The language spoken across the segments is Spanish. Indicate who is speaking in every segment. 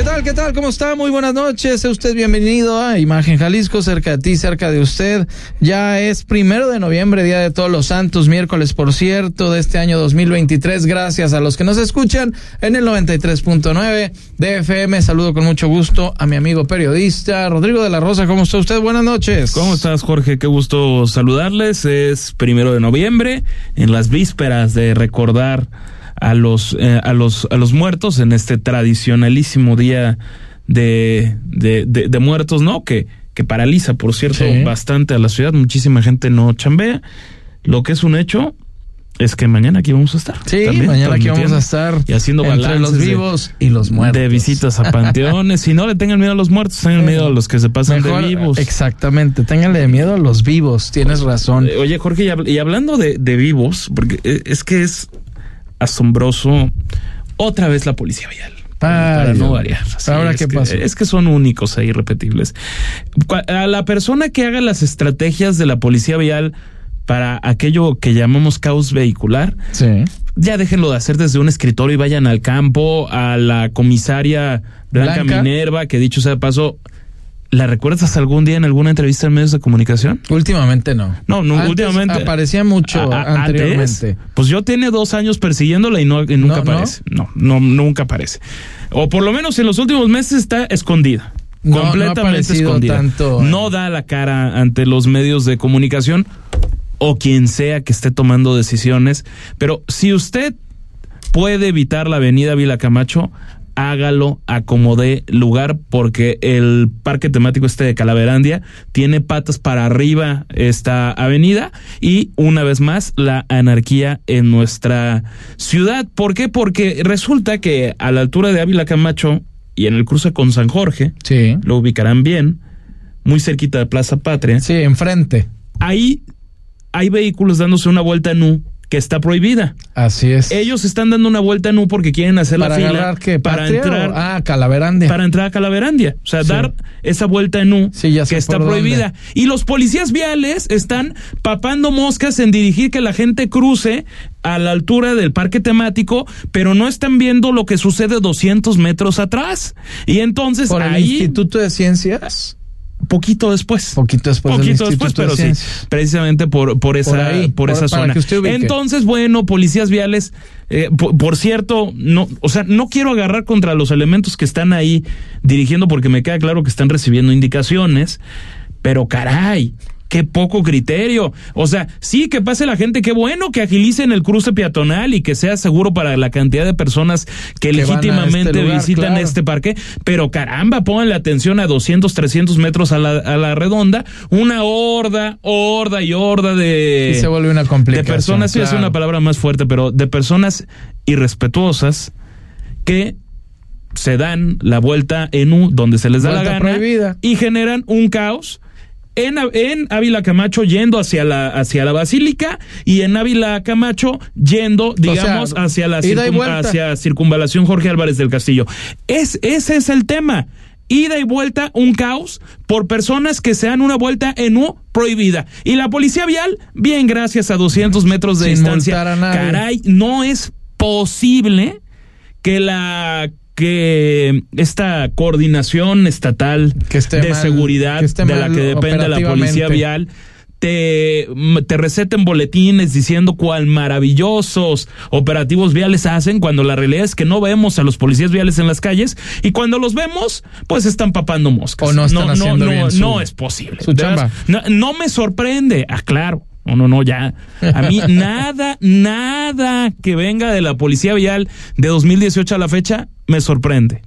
Speaker 1: ¿Qué tal? ¿Qué tal? ¿Cómo está? Muy buenas noches. Sea usted bienvenido a Imagen Jalisco, cerca de ti, cerca de usted. Ya es primero de noviembre, Día de Todos los Santos, miércoles, por cierto, de este año 2023. Gracias a los que nos escuchan en el 93.9 de FM. Saludo con mucho gusto a mi amigo periodista Rodrigo de la Rosa. ¿Cómo está usted? Buenas noches.
Speaker 2: ¿Cómo estás, Jorge? Qué gusto saludarles. Es primero de noviembre, en las vísperas de recordar a los, eh, a los, a los muertos en este tradicionalísimo día de, de, de, muertos, ¿no? Que, que paraliza, por cierto, bastante a la ciudad. Muchísima gente no chambea. Lo que es un hecho es que mañana aquí vamos a estar.
Speaker 1: Sí, mañana aquí vamos a estar.
Speaker 2: Y haciendo
Speaker 1: entre los vivos y los muertos.
Speaker 2: De visitas a panteones. y no le tengan miedo a los muertos, tengan miedo a los que se pasan de vivos.
Speaker 1: Exactamente, tenganle miedo a los vivos, tienes razón.
Speaker 2: Oye, Jorge, y, hablando de, de, vivos, porque eh, es que es asombroso. Otra vez la policía vial.
Speaker 1: para no variar.
Speaker 2: Ahora, ¿qué pasa? Es que son únicos e irrepetibles. A la persona que haga las estrategias de la policía vial para aquello que llamamos caos vehicular,
Speaker 1: sí.
Speaker 2: ya déjenlo de hacer desde un escritorio y vayan al campo, a la comisaria Blanca, Blanca. Minerva, que dicho sea de paso, ¿La recuerdas algún día en alguna entrevista en medios de comunicación?
Speaker 1: Últimamente no.
Speaker 2: No, no últimamente.
Speaker 1: Aparecía mucho anteriormente.
Speaker 2: pues yo tiene dos años persiguiéndola y, no, nunca aparece. No? no, nunca aparece. O por lo menos en los últimos meses está escondida. completamente escondida. no da la cara ante los medios de comunicación o quien sea que esté tomando decisiones. Pero si usted puede evitar la avenida Vila Camacho, hágalo, acomode lugar, porque el parque temático este de Calaverandia tiene patas para arriba esta avenida y una vez más la anarquía en nuestra ciudad. ¿Por qué? Porque resulta que a la altura de Ávila Camacho y en el cruce con San Jorge,
Speaker 1: sí.
Speaker 2: lo ubicarán bien, muy cerquita de Plaza Patria.
Speaker 1: Sí, enfrente.
Speaker 2: Ahí hay vehículos dándose una vuelta en U que está prohibida.
Speaker 1: Así es.
Speaker 2: Ellos están dando una vuelta en U porque quieren hacer
Speaker 1: la
Speaker 2: fila
Speaker 1: para entrar
Speaker 2: a
Speaker 1: Calaverandia.
Speaker 2: Para entrar a Calaverandia, o sea, dar esa vuelta en U
Speaker 1: sí, ya
Speaker 2: que está prohibida. Y los policías viales están papando moscas en dirigir que la gente cruce a la altura del parque temático, pero no están viendo lo que sucede 200 metros atrás. Y entonces
Speaker 1: Por
Speaker 2: el
Speaker 1: ahí Instituto de Ciencias
Speaker 2: poquito después.
Speaker 1: Poquito después.
Speaker 2: Poquito después, pero sí, precisamente por, por esa, por, esa zona. Entonces, bueno, policías viales, eh, por, cierto, no, o sea, no quiero agarrar contra los elementos que están ahí dirigiendo porque me queda claro que están recibiendo indicaciones, pero caray, qué poco criterio. O sea, sí, que pase la gente, qué bueno que agilicen el cruce peatonal y que sea seguro para la cantidad de personas que, legítimamente este visitan este parque, pero caramba, pónganle atención a 200, 300 metros a la, a la redonda, una horda, horda y horda de...
Speaker 1: Y se vuelve una complicación.
Speaker 2: De personas, sí es una palabra más fuerte, pero de personas irrespetuosas que se dan la vuelta en U donde se les da la gana y generan un caos en, en Ávila Camacho yendo hacia la, hacia la Basílica y en Ávila Camacho yendo, digamos, hacia la hacia circunvalación Jorge Álvarez del Castillo. Es, ese es el tema. Ida y vuelta, un caos por personas que se dan una vuelta en U prohibida. Y la policía vial, bien, gracias a 200 metros de distancia. Caray, no es posible que la que esta coordinación estatal de seguridad de la que depende la policía vial te, te receten boletines diciendo cuál maravillosos operativos viales hacen cuando la realidad es que no vemos a los policías viales en las calles y cuando los vemos pues están papando moscas.
Speaker 1: O no están haciendo
Speaker 2: no,
Speaker 1: bien
Speaker 2: no es posible.
Speaker 1: Su chamba.
Speaker 2: No, no me sorprende, aclaro. No, no, no, ya. A mí nada, nada que venga de la Policía Vial de 2018 a la fecha me sorprende.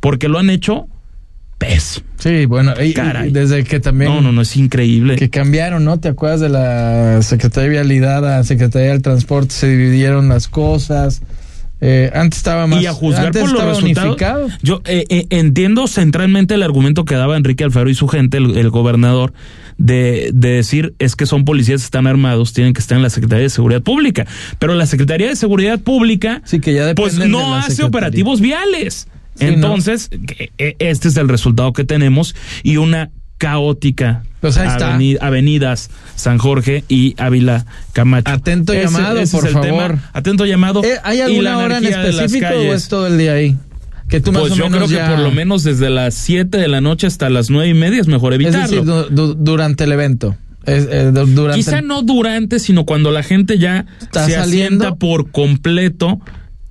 Speaker 2: Porque lo han hecho pésimo.
Speaker 1: Sí, bueno, y, desde que también...
Speaker 2: No, no, no, es increíble.
Speaker 1: Que cambiaron, ¿no? ¿Te acuerdas de la Secretaría de Vialidad a Secretaría del Transporte? Se dividieron las cosas. Eh, antes estaba más.
Speaker 2: Y a juzgar por los resultados. Yo eh, eh, entiendo centralmente el argumento que daba Enrique Alfaro y su gente, el, gobernador, de, de, decir es que son policías, están armados, tienen que estar en la Secretaría de Seguridad Pública. Pero la Secretaría de Seguridad Pública,
Speaker 1: sí, que ya
Speaker 2: pues no hace operativos viales. Entonces, este es el resultado que tenemos y una caótica.
Speaker 1: Pues
Speaker 2: avenidas San Jorge y Ávila Camacho.
Speaker 1: Atento llamado, por favor.
Speaker 2: Atento llamado.
Speaker 1: Eh, ¿Hay alguna hora en específico o es todo el día ahí?
Speaker 2: Que tú más pues yo creo que por lo menos desde las 7 de la noche hasta las nueve y media es mejor evitarlo. Es
Speaker 1: decir, durante el evento.
Speaker 2: Eh, Quizá no durante, sino cuando la gente ya se saliendo? asienta por completo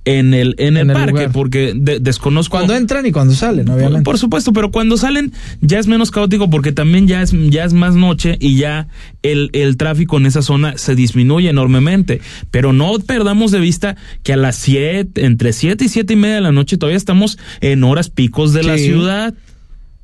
Speaker 2: en el, en el, parque, porque desconozco.
Speaker 1: Cuando entran y cuando salen, obviamente.
Speaker 2: Por, supuesto, pero cuando salen ya es menos caótico porque también ya es, ya es más noche y ya el, el tráfico en esa zona se disminuye enormemente. Pero no perdamos de vista que a las siete, entre siete y siete y media de la noche todavía estamos en horas picos de la ciudad.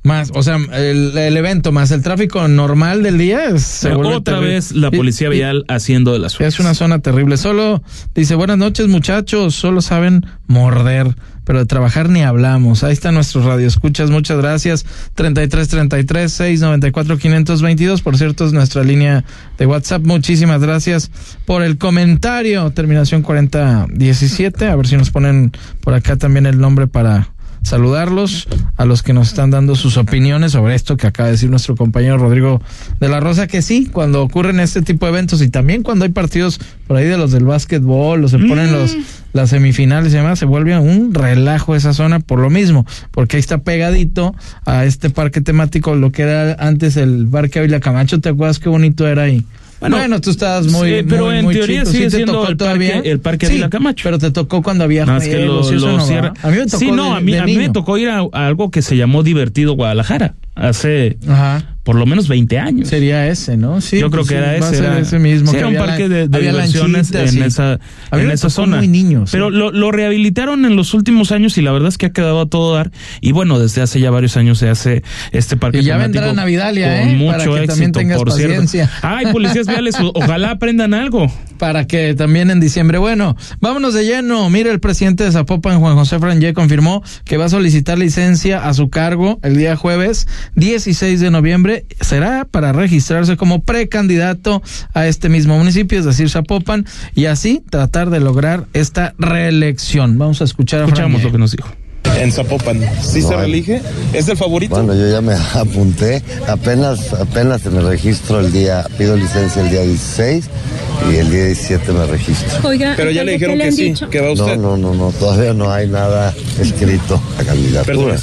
Speaker 1: Más, o sea, el, evento más el tráfico normal del día es
Speaker 2: otra vez la policía vial haciendo de las
Speaker 1: Es una zona terrible. Solo dice buenas noches muchachos, solo saben morder, pero de trabajar ni hablamos. Ahí está nuestro radio escuchas. Muchas gracias. 33 33 694 522. Por cierto, es nuestra línea de WhatsApp. Muchísimas gracias por el comentario. Terminación 4017. A ver si nos ponen por acá también el nombre para saludarlos a los que nos están dando sus opiniones sobre esto que acaba de decir nuestro compañero Rodrigo de la Rosa, que sí, cuando ocurren este tipo de eventos y también cuando hay partidos por ahí de los del básquetbol o se ponen mm. los las semifinales y demás, se vuelve un relajo esa zona por lo mismo, porque ahí está pegadito a este parque temático, lo que era antes el Parque Ávila Camacho, ¿te acuerdas qué bonito era ahí? Bueno, tú estabas muy.
Speaker 2: Sí, pero en teoría sigue ¿Sí siendo el? Parque, el parque de la Camacho.
Speaker 1: Pero te tocó cuando había
Speaker 2: no, que lo, A mí me tocó. Sí, no, a mí, a mí me tocó ir a, a, algo que se llamó Divertido Guadalajara hace. Ajá por lo menos 20 años.
Speaker 1: Sería ese, ¿no?
Speaker 2: Sí. Yo creo
Speaker 1: pues
Speaker 2: que era ese.
Speaker 1: Era, ese mismo.
Speaker 2: Sí, era un parque de, de diversiones en esa, en esa zona.
Speaker 1: Muy niños,
Speaker 2: Pero lo, lo, rehabilitaron en los últimos años y la verdad es que ha quedado a todo dar. Y bueno, desde hace ya varios años se hace este parque.
Speaker 1: Y ya vendrá Navidalia,
Speaker 2: con
Speaker 1: ¿eh?
Speaker 2: mucho éxito, por paciencia. cierto. Ay, policías viales, ojalá aprendan algo.
Speaker 1: Para que también en diciembre. Bueno, vámonos de lleno. Mire, el presidente de Zapopan, Juan José Frangé, confirmó que va a solicitar licencia a su cargo el día jueves 16 de noviembre. Será para registrarse como precandidato a este mismo municipio, es decir, Zapopan, y así tratar de lograr esta reelección. Vamos a escuchar a
Speaker 2: Escuchamos lo que nos dijo
Speaker 3: en Zapopan. ¿Sí se reelige? ¿Es el favorito?
Speaker 4: Bueno, yo ya me apunté. Apenas, apenas me registro el día, pido licencia el día 16 y el día 17 me registro.
Speaker 3: Oiga, pero ya le dijeron que sí, que va usted.
Speaker 4: No, no, no, no, todavía no hay nada escrito la candidatura.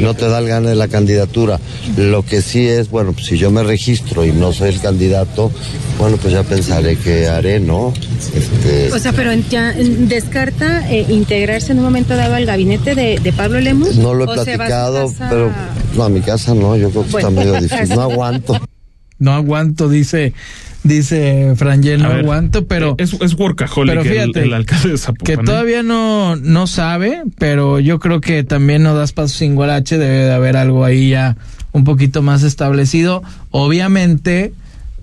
Speaker 4: no te da el gane de la candidatura. Lo que sí es, bueno, pues si yo me registro y no soy el candidato, bueno, pues ya pensaré qué haré, ¿no?
Speaker 5: Este... O sea, pero ya descarta eh, integrarse en un momento dado al gabinete de, Pablo Lemus.
Speaker 4: No lo he platicado, pero no, a mi casa no, yo creo que está medio difícil. No aguanto.
Speaker 1: No aguanto, dice dice Frangel, no aguanto, pero...
Speaker 2: Es, es workaholic fíjate, el, alcalde de Zapopan.
Speaker 1: Que ¿eh? todavía no, no sabe, pero yo creo que también no das paso sin guarache, debe de haber algo ahí ya un poquito más establecido. Obviamente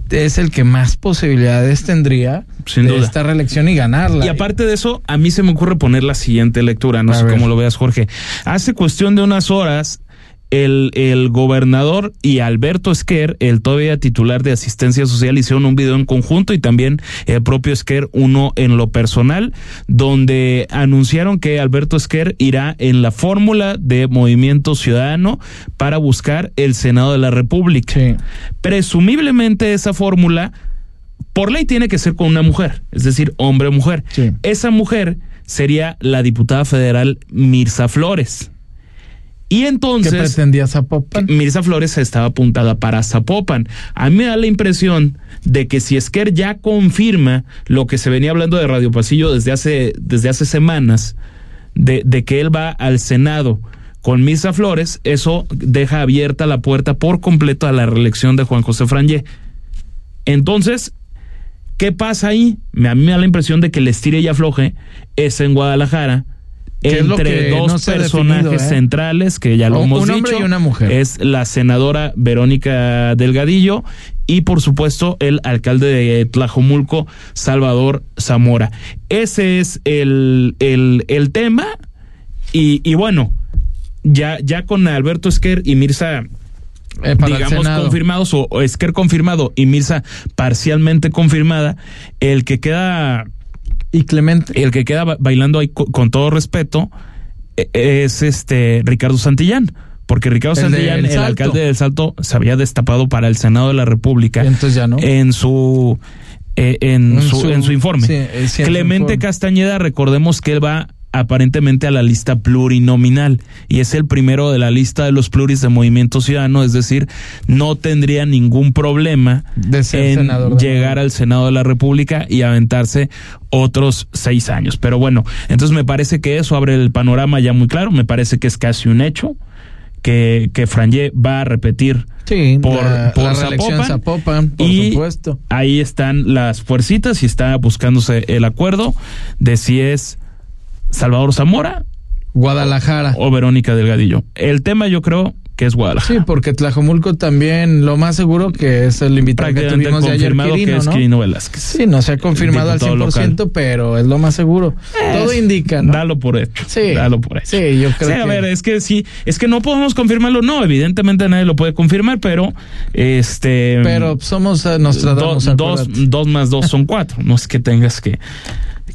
Speaker 1: es el que más posibilidades tendría Sin de esta reelección y ganarla.
Speaker 2: Y aparte de eso, a mí se me ocurre poner la siguiente lectura, no sé cómo lo veas, Jorge. Hace cuestión de unas horas, el, el, gobernador y Alberto Esquer, el todavía titular de asistencia social, hicieron un video en conjunto y también el propio Esquer uno en lo personal, donde anunciaron que Alberto Esquer irá en la fórmula de Movimiento Ciudadano para buscar el Senado de la República. Presumiblemente esa fórmula, por ley, tiene que ser con una mujer, es decir, hombre o mujer. Esa mujer sería la diputada federal Mirza Flores. Y entonces.
Speaker 1: ¿Qué pretendía Zapopan?
Speaker 2: Mirza Flores estaba apuntada para Zapopan. A mí me da la impresión de que si Esquer ya confirma lo que se venía hablando de Radio Pasillo desde hace, desde hace semanas, de, de que él va al Senado con Mirza Flores, eso deja abierta la puerta por completo a la reelección de Juan José Frangé. Entonces, ¿qué pasa ahí? A mí me da la impresión de que el estire y afloje es en Guadalajara entre dos personajes ¿eh? centrales que ya lo hemos dicho.
Speaker 1: y una mujer.
Speaker 2: Es la senadora Verónica Delgadillo y por supuesto el alcalde de Tlajomulco, Salvador Zamora. Ese es el, el, el tema y, y, bueno, ya, ya con Alberto Esquer y Mirza eh, digamos confirmados o, Esquer confirmado y Mirza parcialmente confirmada, el que queda
Speaker 1: y Clemente
Speaker 2: el que queda bailando ahí con, todo respeto e, es este Ricardo Santillán porque Ricardo Santillán, el alcalde del Salto, se había destapado para el Senado de la República
Speaker 1: entonces ya no.
Speaker 2: en su eh, en, su, en su informe. Eh, Clemente Castañeda, recordemos que él va aparentemente a la lista plurinominal y es el primero de la lista de los pluris de Movimiento Ciudadano, es decir, no tendría ningún problema
Speaker 1: de
Speaker 2: en llegar al Senado de la República y aventarse otros seis años. Pero bueno, entonces me parece que eso abre el panorama ya muy claro, me parece que es casi un hecho que, que Franje va a repetir por, por
Speaker 1: Zapopan, por
Speaker 2: y
Speaker 1: supuesto.
Speaker 2: ahí están las fuercitas y está buscándose el acuerdo de si es Salvador Zamora.
Speaker 1: Guadalajara.
Speaker 2: O, Verónica Delgadillo. El tema yo creo que es Guadalajara.
Speaker 1: Sí, porque Tlajomulco también, lo más seguro que es el invitado que tuvimos de ayer,
Speaker 2: que es
Speaker 1: Quirino
Speaker 2: Velázquez.
Speaker 1: Sí, no se ha confirmado al 100%, pero es lo más seguro. Todo indica, ¿no?
Speaker 2: Dalo por hecho.
Speaker 1: Sí.
Speaker 2: Dalo por hecho.
Speaker 1: Sí, yo creo
Speaker 2: sí, a ver, es que sí, es que no podemos confirmarlo, no, evidentemente nadie lo puede confirmar, pero este...
Speaker 1: Pero somos uh,
Speaker 2: dos, dos más dos son cuatro, no es que tengas que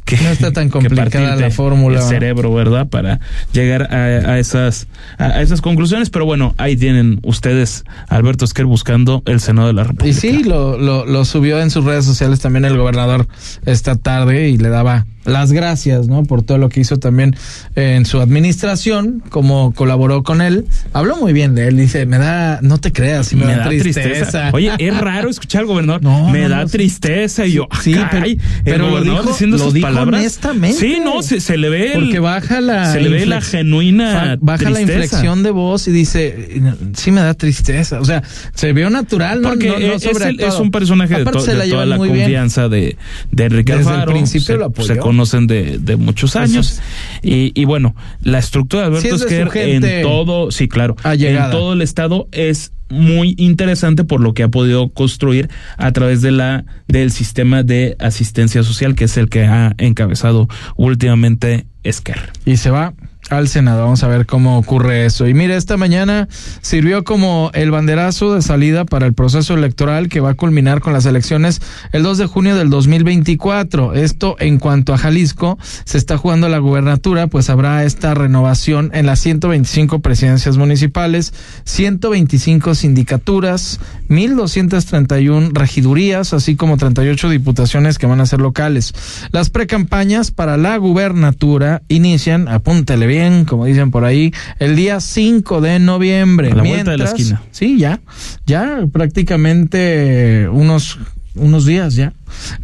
Speaker 2: que
Speaker 1: no está tan complicada la fórmula.
Speaker 2: El cerebro, ¿verdad? Para llegar a, esas a, esas conclusiones. Pero bueno, ahí tienen ustedes Alberto Esquer buscando el Senado de la República.
Speaker 1: Y sí, lo, lo, lo subió en sus redes sociales también el gobernador esta tarde y le daba las gracias, ¿no? Por todo lo que hizo también en su administración, como colaboró con él. Habló muy bien de él, dice, me da, no te creas, me, da, tristeza.
Speaker 2: Oye, es raro escuchar al gobernador, no, me da tristeza y yo,
Speaker 1: sí, pero, pero el gobernador lo diciendo sus palabras. honestamente.
Speaker 2: Sí, no, se, le ve
Speaker 1: porque baja la
Speaker 2: se le ve la genuina
Speaker 1: baja la inflexión de voz y dice, sí me da tristeza, o sea, se vio natural,
Speaker 2: ¿no? Porque no, es, es, un personaje de, toda la confianza de, de Ricardo
Speaker 1: Desde el principio lo apoyó
Speaker 2: conocen de, de muchos años. Y, y, bueno, la estructura de Alberto Esquer en todo, sí, claro, en todo el estado es muy interesante por lo que ha podido construir a través de la del sistema de asistencia social que es el que ha encabezado últimamente Esquer.
Speaker 1: Y se va al Senado. Vamos a ver cómo ocurre eso. Y mire, esta mañana sirvió como el banderazo de salida para el proceso electoral que va a culminar con las elecciones el 2 de junio del 2024. Esto en cuanto a Jalisco, se está jugando la gubernatura, pues habrá esta renovación en las 125 presidencias municipales, 125 sindicaturas, 1.231 regidurías, así como 38 diputaciones que van a ser locales. Las precampañas para la gubernatura inician, apúntele bien, como dicen por ahí, el día 5 de noviembre.
Speaker 2: A la vuelta de la esquina.
Speaker 1: Sí, ya, ya prácticamente unos unos días ya.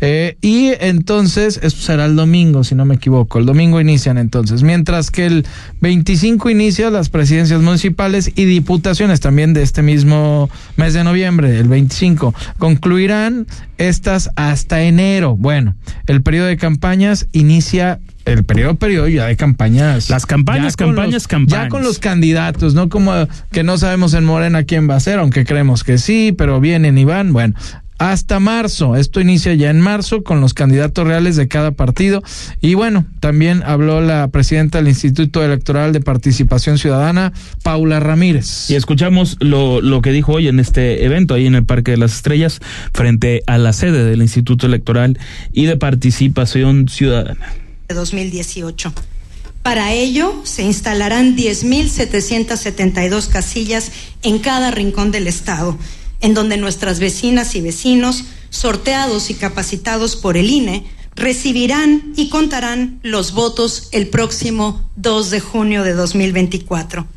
Speaker 1: Eh, y entonces, esto será el domingo, si no me equivoco. El domingo inician entonces. Mientras que el 25 inicia las presidencias municipales y diputaciones también de este mismo mes de noviembre, el 25. Concluirán estas hasta enero. Bueno, el periodo de campañas inicia el periodo periodo ya de campañas.
Speaker 2: Las campañas, campañas, campañas.
Speaker 1: Ya con los candidatos, ¿no? Como que no sabemos en Morena quién va a ser, aunque creemos que sí, pero vienen y van. Bueno, hasta marzo. Esto inicia ya en marzo con los candidatos reales de cada partido. Y bueno, también habló la presidenta del Instituto Electoral de Participación Ciudadana, Paula Ramírez.
Speaker 2: Y escuchamos lo, lo que dijo hoy en este evento, ahí en el Parque de las Estrellas, frente a la sede del Instituto Electoral y de Participación Ciudadana.
Speaker 6: 2018. Para ello se instalarán 10.772 casillas en cada rincón del Estado, en donde nuestras vecinas y vecinos, sorteados y capacitados por el INE, recibirán y contarán los votos el próximo 2 de junio de 2024.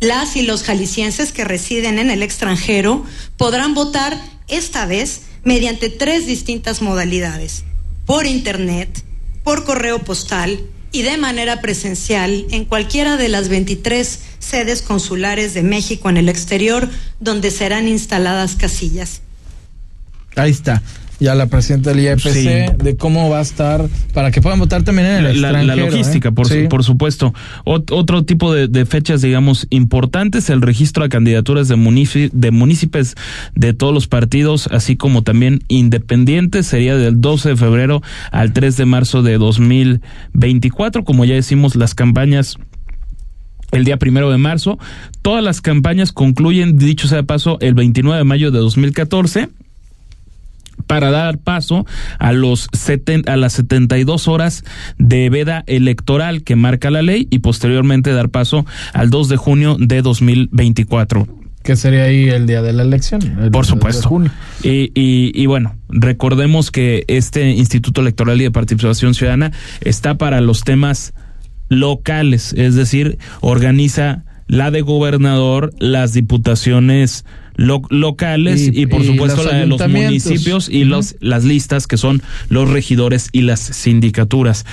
Speaker 6: Las y los jaliscienses que residen en el extranjero podrán votar esta vez mediante tres distintas modalidades, por Internet, por correo postal y de manera presencial en cualquiera de las 23 sedes consulares de México en el exterior donde serán instaladas casillas.
Speaker 1: Ahí está ya la presidenta del IEPC de cómo va a estar para que puedan votar también en el
Speaker 2: la,
Speaker 1: la,
Speaker 2: logística, por, por supuesto. otro tipo de, fechas, digamos, importantes, el registro de candidaturas de, de municipios de todos los partidos, así como también independientes, sería del 12 de febrero al 3 de marzo de 2024. Como ya decimos, las campañas el día primero de marzo. Todas las campañas concluyen, dicho sea de paso, el 29 de mayo de 2014 para dar paso a los a las 72 horas de veda electoral que marca la ley y posteriormente dar paso al 2 de junio de 2024
Speaker 1: que sería ahí el día de la elección.
Speaker 2: Por supuesto. Y, y, y, bueno, recordemos que este Instituto Electoral y de Participación Ciudadana está para los temas locales, es decir, organiza la de gobernador, las diputaciones locales y, por supuesto la de los municipios y los, las listas que son los regidores y las sindicaturas.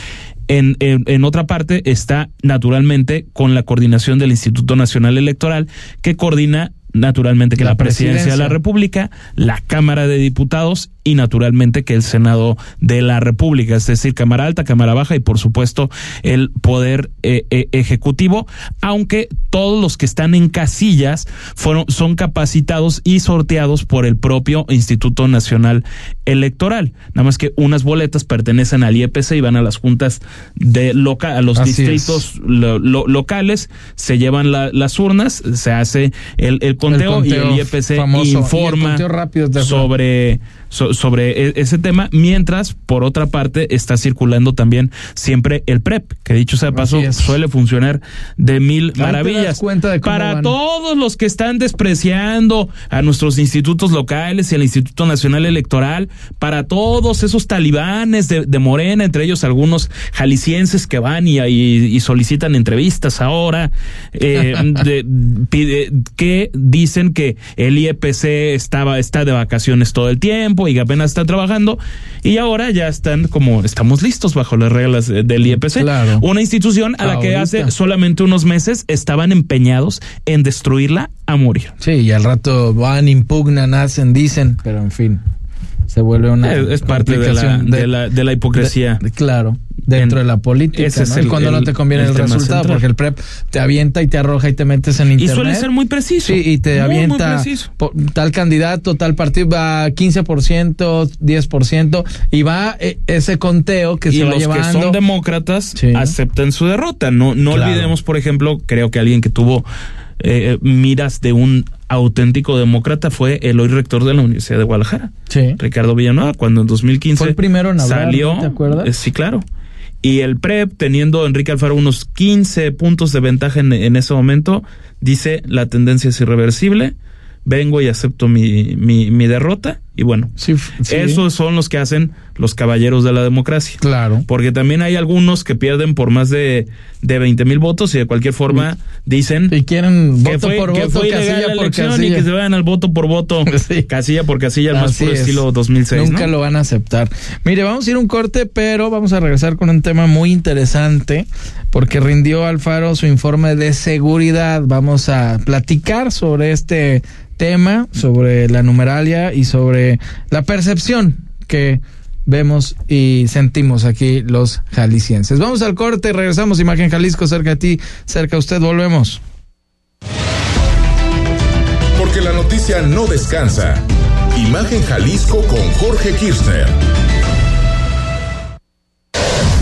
Speaker 2: En, en, en, otra parte está naturalmente con la coordinación del Instituto Nacional Electoral que coordina naturalmente que la, presidencia, de la República, la Cámara de Diputados y naturalmente que el Senado de la República, es decir, Cámara Alta, Cámara Baja y por supuesto el Poder eh, eh, Ejecutivo, aunque todos los que están en casillas fueron, son capacitados y sorteados por el propio Instituto Nacional Electoral. Nada más que unas boletas pertenecen al IEPC y van a las juntas de loca, a los distritos locales, se llevan las urnas, se hace el, el conteo, y el IEPC informa sobre sobre e, ese tema, mientras por otra parte está circulando también siempre el PREP, que dicho sea paso suele funcionar de mil maravillas. Para todos los que están despreciando a nuestros institutos locales y al Instituto Nacional Electoral, para todos esos talibanes de, Morena, entre ellos algunos jaliscienses que van y, y, solicitan entrevistas ahora, eh, que dicen que el IEPC estaba, está de vacaciones todo el tiempo y que apenas está trabajando y ahora ya están como estamos listos bajo las reglas del IEPC. Una institución a la que hace solamente unos meses estaban empeñados en destruirla a morir.
Speaker 1: Sí, y al rato van, impugnan, hacen, dicen, pero en fin se vuelve una
Speaker 2: es, parte de la, de, la, hipocresía.
Speaker 1: Claro dentro de la política es y cuando no te conviene el, resultado porque el prep te avienta y te arroja y te metes en internet.
Speaker 2: y suele ser muy preciso.
Speaker 1: Sí y te avienta tal candidato tal partido va 15% 10% y va eh, ese conteo que se va
Speaker 2: los
Speaker 1: que
Speaker 2: son demócratas aceptan su derrota. No no olvidemos por ejemplo creo que alguien que tuvo eh, miras de un auténtico demócrata fue el hoy rector de la Universidad de Guadalajara, Ricardo Villanueva, cuando en 2015
Speaker 1: fue el primero en hablar,
Speaker 2: salió,
Speaker 1: ¿te acuerdas?
Speaker 2: Eh, sí, claro. Y el PREP, teniendo Enrique Alfaro unos 15 puntos de ventaja en, en ese momento, dice la tendencia es irreversible, vengo y acepto mi, mi, mi derrota y bueno, esos son los que hacen los caballeros de la democracia.
Speaker 1: Claro.
Speaker 2: Porque también hay algunos que pierden por más de, de 20 mil votos y de cualquier forma dicen
Speaker 1: y quieren
Speaker 2: que voto fue, por voto, casilla por casilla. y que se vayan al voto por voto, casilla por casilla, el más puro estilo 2006.
Speaker 1: Nunca lo van a aceptar. Mire, vamos a ir un corte, pero vamos a regresar con un tema muy interesante porque rindió Alfaro su informe de seguridad. Vamos a platicar sobre este tema, sobre la numeralia y sobre la percepción que vemos y sentimos aquí los jaliscienses. Vamos al corte, regresamos, Imagen Jalisco, cerca de ti, cerca de usted, volvemos.
Speaker 7: Porque la noticia no descansa. Imagen Jalisco con Jorge Kirchner.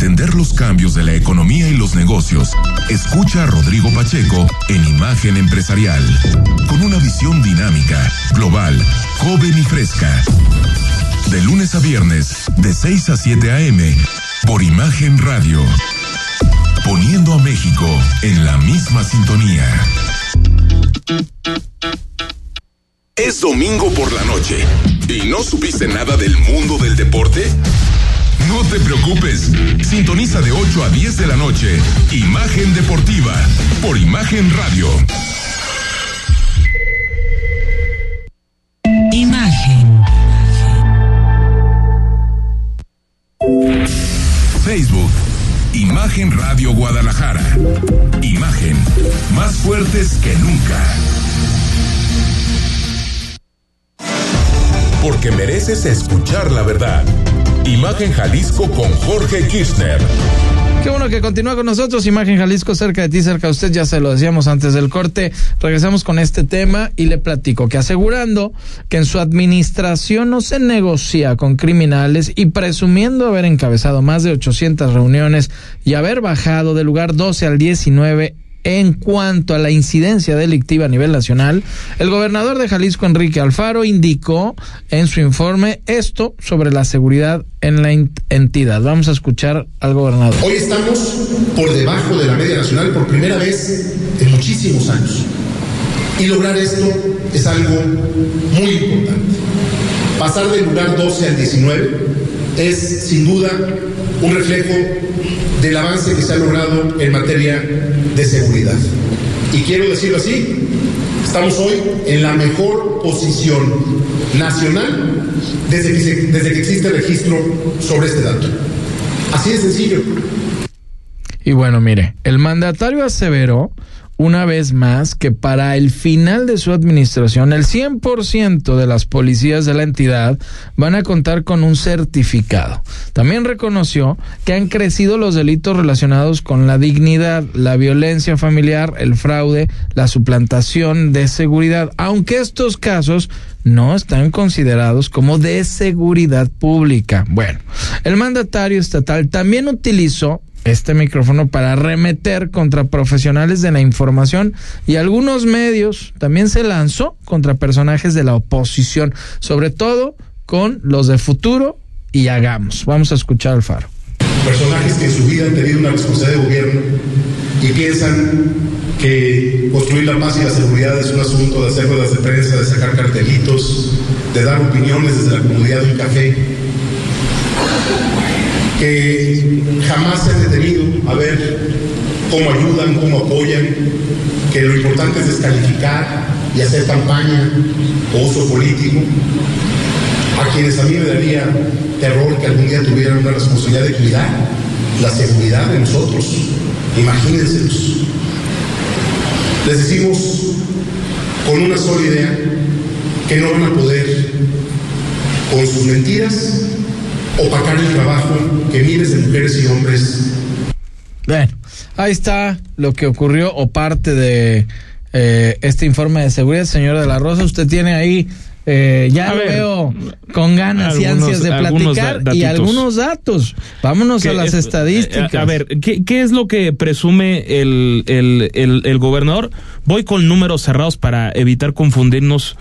Speaker 7: Entender los cambios de la economía y los negocios, escucha a Rodrigo Pacheco en Imagen Empresarial, con una visión dinámica, global, joven y fresca. De lunes a viernes, de 6 a 7 a.m., por Imagen Radio. Poniendo a México en la misma sintonía. ¿Es domingo por la noche y no supiste nada del mundo del deporte? No te preocupes. Sintoniza de 8 a 10 de la noche. Imagen Deportiva por Imagen Radio.
Speaker 8: Imagen.
Speaker 7: Facebook. Imagen Radio Guadalajara. Imagen. Más fuertes que nunca. Porque mereces escuchar la verdad. Imagen Jalisco con Jorge Kirchner.
Speaker 1: Qué bueno que continúa con nosotros, Imagen Jalisco, cerca de ti, cerca de usted, ya se lo decíamos antes del corte. Regresamos con este tema y le platico que asegurando que en su administración no se negocia con criminales y presumiendo haber encabezado más de 800 reuniones y haber bajado del lugar 12 al 19 en cuanto a la incidencia delictiva a nivel nacional, el gobernador de Jalisco, Enrique Alfaro, indicó en su informe esto sobre la seguridad en la entidad. Vamos a escuchar al gobernador.
Speaker 9: Hoy estamos por debajo de la media nacional por primera vez en muchísimos años. Y lograr esto es algo muy importante. Pasar del lugar 12 al 19 es sin duda un reflejo del avance que se ha logrado en materia de seguridad. Y quiero decirlo así, estamos hoy en la mejor posición nacional desde que, existe registro sobre este dato. Así de sencillo.
Speaker 1: Y bueno, mire, el mandatario aseveró una vez más que para el final de su administración el 100% de las policías de la entidad van a contar con un certificado. También reconoció que han crecido los delitos relacionados con la dignidad, la violencia familiar, el fraude, la suplantación de seguridad, aunque estos casos no están considerados como de seguridad pública. Bueno, el mandatario estatal también utilizó este micrófono para remeter contra profesionales de la información y algunos medios. También se lanzó contra personajes de la oposición, sobre todo con los de futuro y hagamos. Vamos a escuchar al faro.
Speaker 9: Personajes que en su vida han tenido una responsabilidad de gobierno y piensan que construir la paz y la seguridad es un asunto de hacer ruedas de prensa, de sacar cartelitos, de dar opiniones desde la comunidad de un café que jamás se han detenido a ver cómo ayudan, cómo apoyan, que lo importante es descalificar y hacer campaña o uso político, a quienes a mí me daría terror que algún día tuvieran una responsabilidad de cuidar la seguridad de nosotros. Imagínense. Les decimos con una sola idea que no van a poder con sus mentiras opacar el trabajo que miles de mujeres y hombres.
Speaker 1: Bueno, ahí está lo que ocurrió o parte de eh, este informe de seguridad, señor de la Rosa. Usted tiene ahí, eh, ya lo veo con ganas y ansias de platicar y algunos datos. Vámonos a las estadísticas.
Speaker 2: A, ver, ¿qué, ¿qué, es lo que presume el, el, el, el gobernador? Voy con números cerrados para evitar confundirnos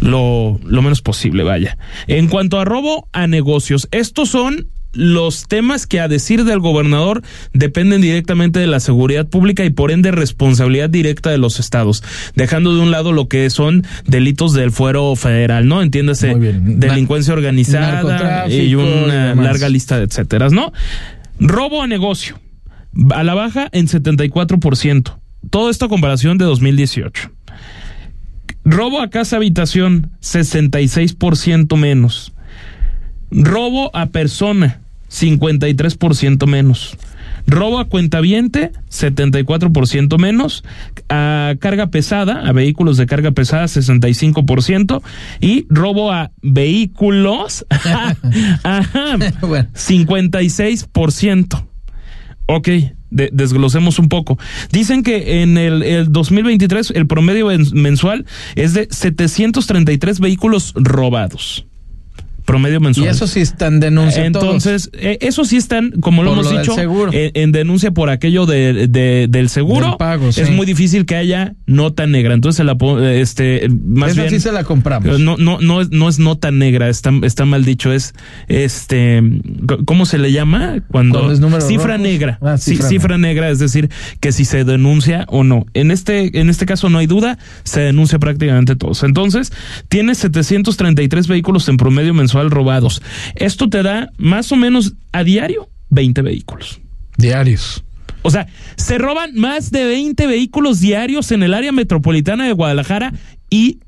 Speaker 2: lo, lo menos posible, vaya. En cuanto a robo a negocios, estos son los temas que a decir del gobernador dependen directamente de la seguridad pública y por ende responsabilidad directa de los estados, dejando de un lado lo que son delitos del fuero federal, ¿no? Entiéndase, delincuencia organizada y una larga lista de etcétera, ¿no? Robo a negocio, a la baja en 74%. Todo esto a comparación de 2018. Robo a casa habitación, 66% menos. Robo a persona, 53% menos. Robo a cuentaviente, 74% menos. A carga pesada, a vehículos de carga pesada, 65%. Y robo a vehículos, ajá, 56%. Ok, desglosemos un poco. Dicen que en el, el 2023 el promedio mensual es de 733 vehículos robados promedio mensual.
Speaker 1: Y eso sí están denuncia.
Speaker 2: Entonces, eh, eso sí están, como lo hemos dicho, en, denuncia por aquello de, del seguro. Es muy difícil que haya nota negra. Entonces, se la, este, más
Speaker 1: Esa sí se la compramos.
Speaker 2: No, no, no, es, no es nota negra, está, está mal dicho, es este, ¿cómo se le llama? Cuando, cifra negra. Ah, cifra, cifra negra, es decir, que si se denuncia o no. En este, en este caso no hay duda, se denuncia prácticamente todos. Entonces, tiene 733 vehículos en promedio mensual robados. Esto te da más o menos a diario 20 vehículos.
Speaker 1: Diarios.
Speaker 2: O sea, se roban más de 20 vehículos diarios en el área metropolitana de Guadalajara y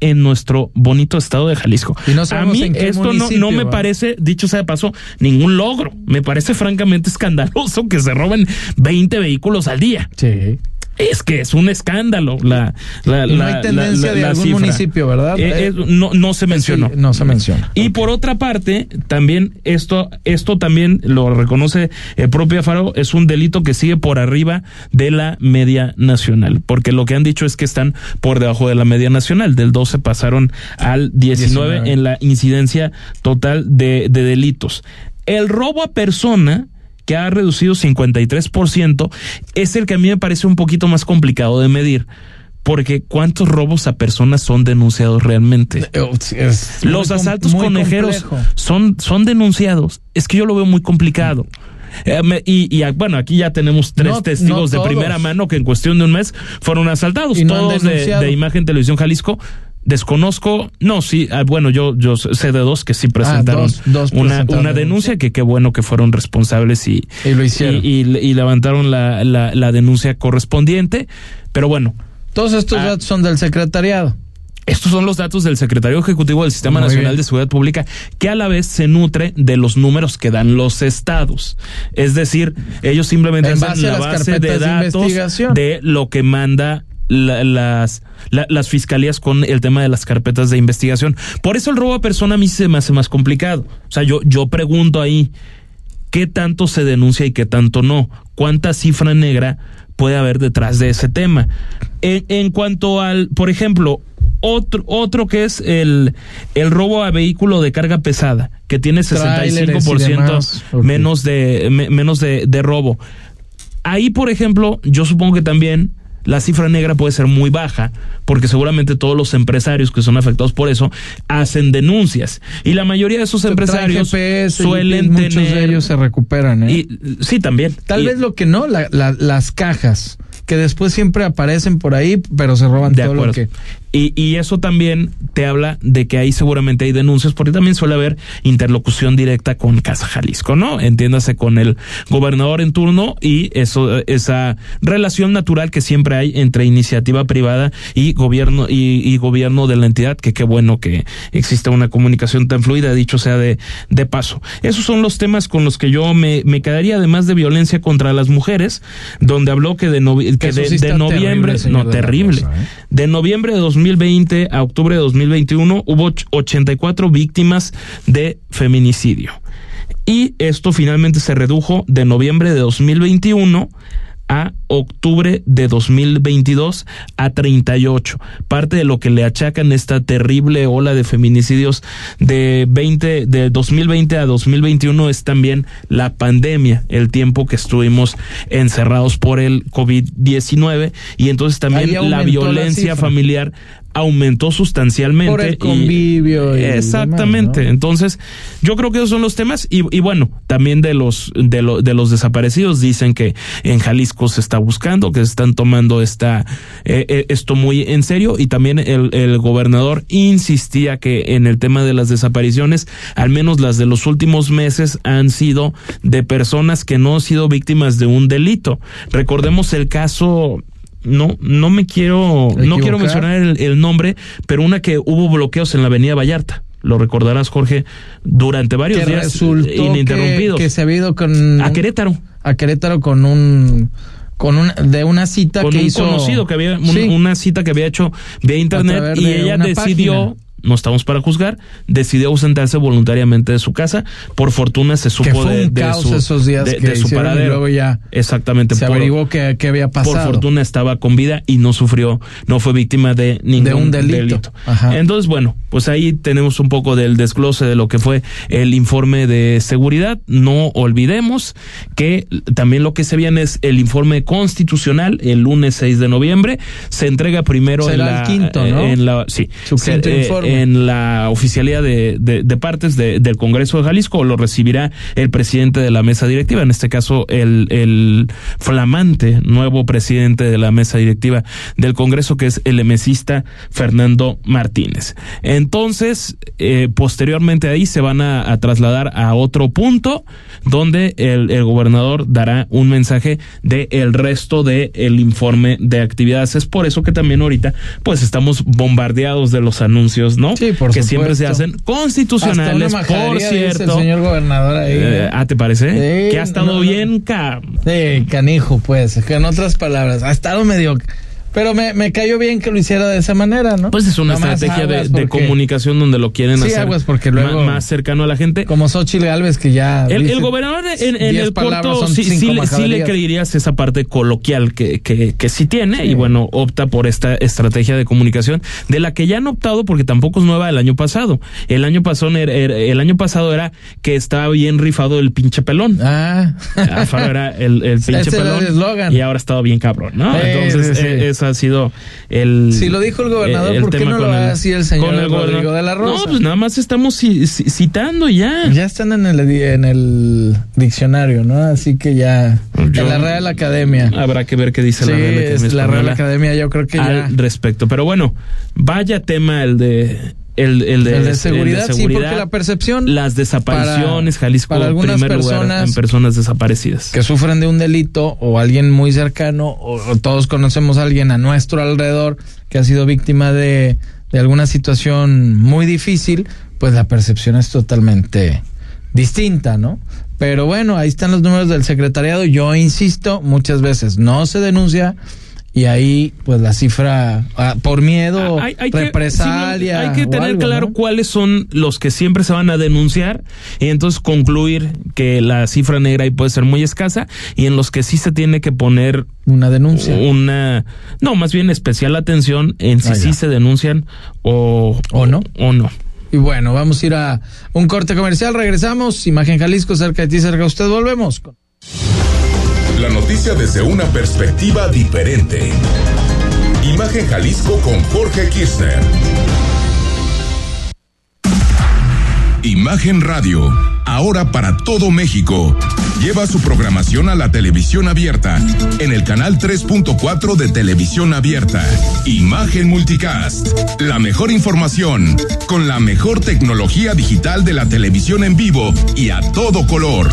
Speaker 2: en nuestro bonito estado de Jalisco. a mí esto no, no me parece, dicho sea de paso, ningún logro. Me parece francamente escandaloso que se roben 20 vehículos al día.
Speaker 1: Sí.
Speaker 2: Es que es un escándalo la, la,
Speaker 1: no hay tendencia de algún municipio, ¿verdad?
Speaker 2: Eh, eh, no, no se mencionó.
Speaker 1: no se menciona.
Speaker 2: Y por otra parte, también esto, esto también lo reconoce el propio Faro, es un delito que sigue por arriba de la media nacional, porque lo que han dicho es que están por debajo de la media nacional, del 12 pasaron al 19, en la incidencia total de, de delitos. El robo a persona, que ha reducido 53%, es el que a mí me parece un poquito más complicado de medir. Porque ¿cuántos robos a personas son denunciados realmente? Eh, Los asaltos conejeros son, son denunciados. Es que yo lo veo muy complicado. Eh, y, bueno, aquí ya tenemos tres testigos de primera mano que en cuestión de un mes fueron asaltados, todos de, Imagen Televisión Jalisco. Desconozco, no, sí, ah, bueno, yo, yo sé de dos que sí ah, presentaron una, una denuncia, que qué bueno que fueron responsables y, y, levantaron la, la, denuncia correspondiente, pero bueno.
Speaker 1: Todos estos ah, datos son del secretariado.
Speaker 2: Estos son los datos del Secretario Ejecutivo del Sistema Nacional de Seguridad Pública, que a la vez se nutre de los números que dan los estados. Es decir, ellos simplemente
Speaker 1: dan la base de datos
Speaker 2: de lo que manda las, las fiscalías con el tema de las carpetas de investigación. Por eso el robo a persona a mí se me hace más complicado. O sea, yo, yo pregunto ahí, ¿qué tanto se denuncia y qué tanto no? ¿Cuánta cifra negra puede haber detrás de ese tema? En, en cuanto al, por ejemplo, otro, otro que es el, el robo a vehículo de carga pesada, que tiene 65% menos de, menos de, de robo. Ahí, por ejemplo, yo supongo que también la cifra negra puede ser muy baja, porque seguramente todos los empresarios que son afectados por eso hacen denuncias. Y la mayoría de esos empresarios suelen tener.
Speaker 1: Muchos de ellos se recuperan. ¿eh?
Speaker 2: Y, sí, también.
Speaker 1: Tal vez lo que no, las cajas que después siempre aparecen por ahí, pero se roban todo lo que.
Speaker 2: Y, y, eso también te habla de que ahí seguramente hay denuncias, porque también suele haber interlocución directa con Casa Jalisco, ¿no? Entiéndase con el gobernador en turno y eso, esa relación natural que siempre hay entre iniciativa privada y gobierno y, y gobierno de la entidad, que qué bueno que exista una comunicación tan fluida, dicho sea de, de paso. Esos son los temas con los que yo me, me quedaría, además de violencia contra las mujeres, donde habló que de, que de, noviembre, no, terrible, ¿eh? de noviembre de 2020 a octubre de 2021 hubo 84 víctimas de feminicidio. Y esto finalmente se redujo de noviembre de 2021 a octubre de 2022 a 38. Parte de lo que le achacan esta terrible ola de feminicidios de 20 de 2020 a 2021 es también la pandemia, el tiempo que estuvimos encerrados por el COVID-19 y entonces también la violencia familiar aumentó sustancialmente.
Speaker 1: Por el convivio.
Speaker 2: exactamente. Entonces, yo creo que esos son los temas. Y, y bueno, también de los, de, de los desaparecidos dicen que en Jalisco se está buscando, que se están tomando esta, eh, eh, esto muy en serio. Y también el, el gobernador insistía que en el tema de las desapariciones, al menos las de los últimos meses, han sido de personas que no han sido víctimas de un delito. Recordemos el caso no, no me quiero, no quiero mencionar el, nombre, pero una que hubo bloqueos en la Avenida Vallarta. lo recordarás Jorge, durante varios días
Speaker 1: ininterrumpidos. Que, se ha ido con...
Speaker 2: A Querétaro.
Speaker 1: A Querétaro con un con un, de una cita
Speaker 2: con
Speaker 1: que
Speaker 2: un
Speaker 1: hizo
Speaker 2: conocido que había una cita que había hecho vía internet y ella decidió no estamos para juzgar, decidió ausentarse voluntariamente de su casa. Por fortuna se supo de, su,
Speaker 1: esos días de, su paradero. Y luego ya
Speaker 2: Exactamente.
Speaker 1: Se averiguó que, había pasado.
Speaker 2: Por fortuna estaba con vida y no sufrió, no fue víctima de ningún delito. Entonces, bueno, pues ahí tenemos un poco del desglose de lo que fue el informe de seguridad. No olvidemos que también lo que se viene es el informe constitucional el lunes 6 de noviembre. Se entrega primero en la,
Speaker 1: quinto, ¿no?
Speaker 2: en la sí,
Speaker 1: Su quinto
Speaker 2: eh,
Speaker 1: informe
Speaker 2: en la oficialía de, partes del Congreso de Jalisco, lo recibirá el presidente de la mesa directiva, en este caso el, flamante nuevo presidente de la mesa directiva del Congreso, que es el emesista Fernando Martínez. Entonces, eh, posteriormente ahí se van a, trasladar a otro punto donde el, gobernador dará un mensaje de el resto del el informe de actividades. Es por eso que también ahorita pues estamos bombardeados de los anuncios ¿no?
Speaker 1: Sí, por
Speaker 2: Que siempre se hacen constitucionales, por cierto.
Speaker 1: El señor gobernador ahí.
Speaker 2: Eh, ah, ¿te parece? que ha estado bien, ca...
Speaker 1: Sí, canijo, pues. Que en otras palabras, ha estado medio pero me, me, cayó bien que lo hiciera de esa manera, ¿no?
Speaker 2: Pues es una estrategia de, comunicación donde lo quieren hacer
Speaker 1: porque luego,
Speaker 2: más, cercano a la gente.
Speaker 1: Como Xochitl Galvez, que ya.
Speaker 2: El, gobernador en, el corto sí, sí, le creerías esa parte coloquial que, que, que sí tiene y bueno, opta por esta estrategia de comunicación de la que ya han optado porque tampoco es nueva el año pasado. El año pasado era, el año pasado era que estaba bien rifado el pinche pelón.
Speaker 1: Ah.
Speaker 2: era el, el pinche pelón. y ahora ha estado bien cabrón, ¿no? Entonces, ha sido el.
Speaker 1: Si lo dijo el gobernador, ¿por qué no lo así el señor el Rodrigo de la Rosa?
Speaker 2: No, pues nada más estamos citando ya.
Speaker 1: Ya están en el, en el diccionario, ¿no? Así que ya. en la Real Academia.
Speaker 2: Habrá que ver qué dice
Speaker 1: la
Speaker 2: Real Academia.
Speaker 1: la Real Academia, yo creo que
Speaker 2: al respecto. Pero bueno, vaya tema el de el, el,
Speaker 1: de, seguridad, sí, porque la percepción.
Speaker 2: Las desapariciones, Jalisco, para algunas personas en personas desaparecidas.
Speaker 1: Que sufren de un delito o alguien muy cercano o, todos conocemos a alguien a nuestro alrededor que ha sido víctima de, de alguna situación muy difícil, pues la percepción es totalmente distinta, ¿no? Pero bueno, ahí están los números del secretariado. Yo insisto, muchas veces no se denuncia y ahí pues la cifra ah, por miedo, hay, represalia.
Speaker 2: hay que tener claro cuáles son los que siempre se van a denunciar y entonces concluir que la cifra negra ahí puede ser muy escasa y en los que sí se tiene que poner
Speaker 1: una denuncia.
Speaker 2: Una no, más bien especial atención en si ah, sí se denuncian o
Speaker 1: o no
Speaker 2: o no.
Speaker 1: Y bueno, vamos a ir a un corte comercial, regresamos, Imagen Jalisco cerca de ti, cerca de usted, volvemos.
Speaker 7: La noticia desde una perspectiva diferente. Imagen Jalisco con Jorge Kirchner. Imagen Radio, ahora para todo México. Lleva su programación a la televisión abierta, en el canal 3.4 de televisión abierta. Imagen Multicast, la mejor información, con la mejor tecnología digital de la televisión en vivo y a todo color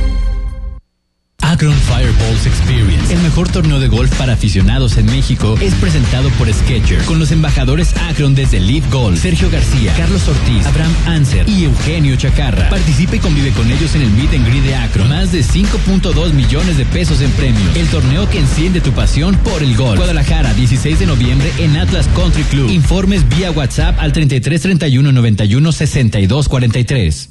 Speaker 8: Akron Fireballs Experience, el mejor torneo de golf para aficionados en México, es presentado por Sketcher, con los embajadores Akron desde Lead Golf, Sergio García, Carlos Ortiz, Abraham Anser y Eugenio Chacarra. Participe y convive con ellos en el Meet and Greet de Akron. Más de 5.2 millones de pesos en premios. El torneo que enciende tu pasión por el golf. Guadalajara, 16 de noviembre en Atlas Country Club. Informes vía WhatsApp al 33 31 91 62 43.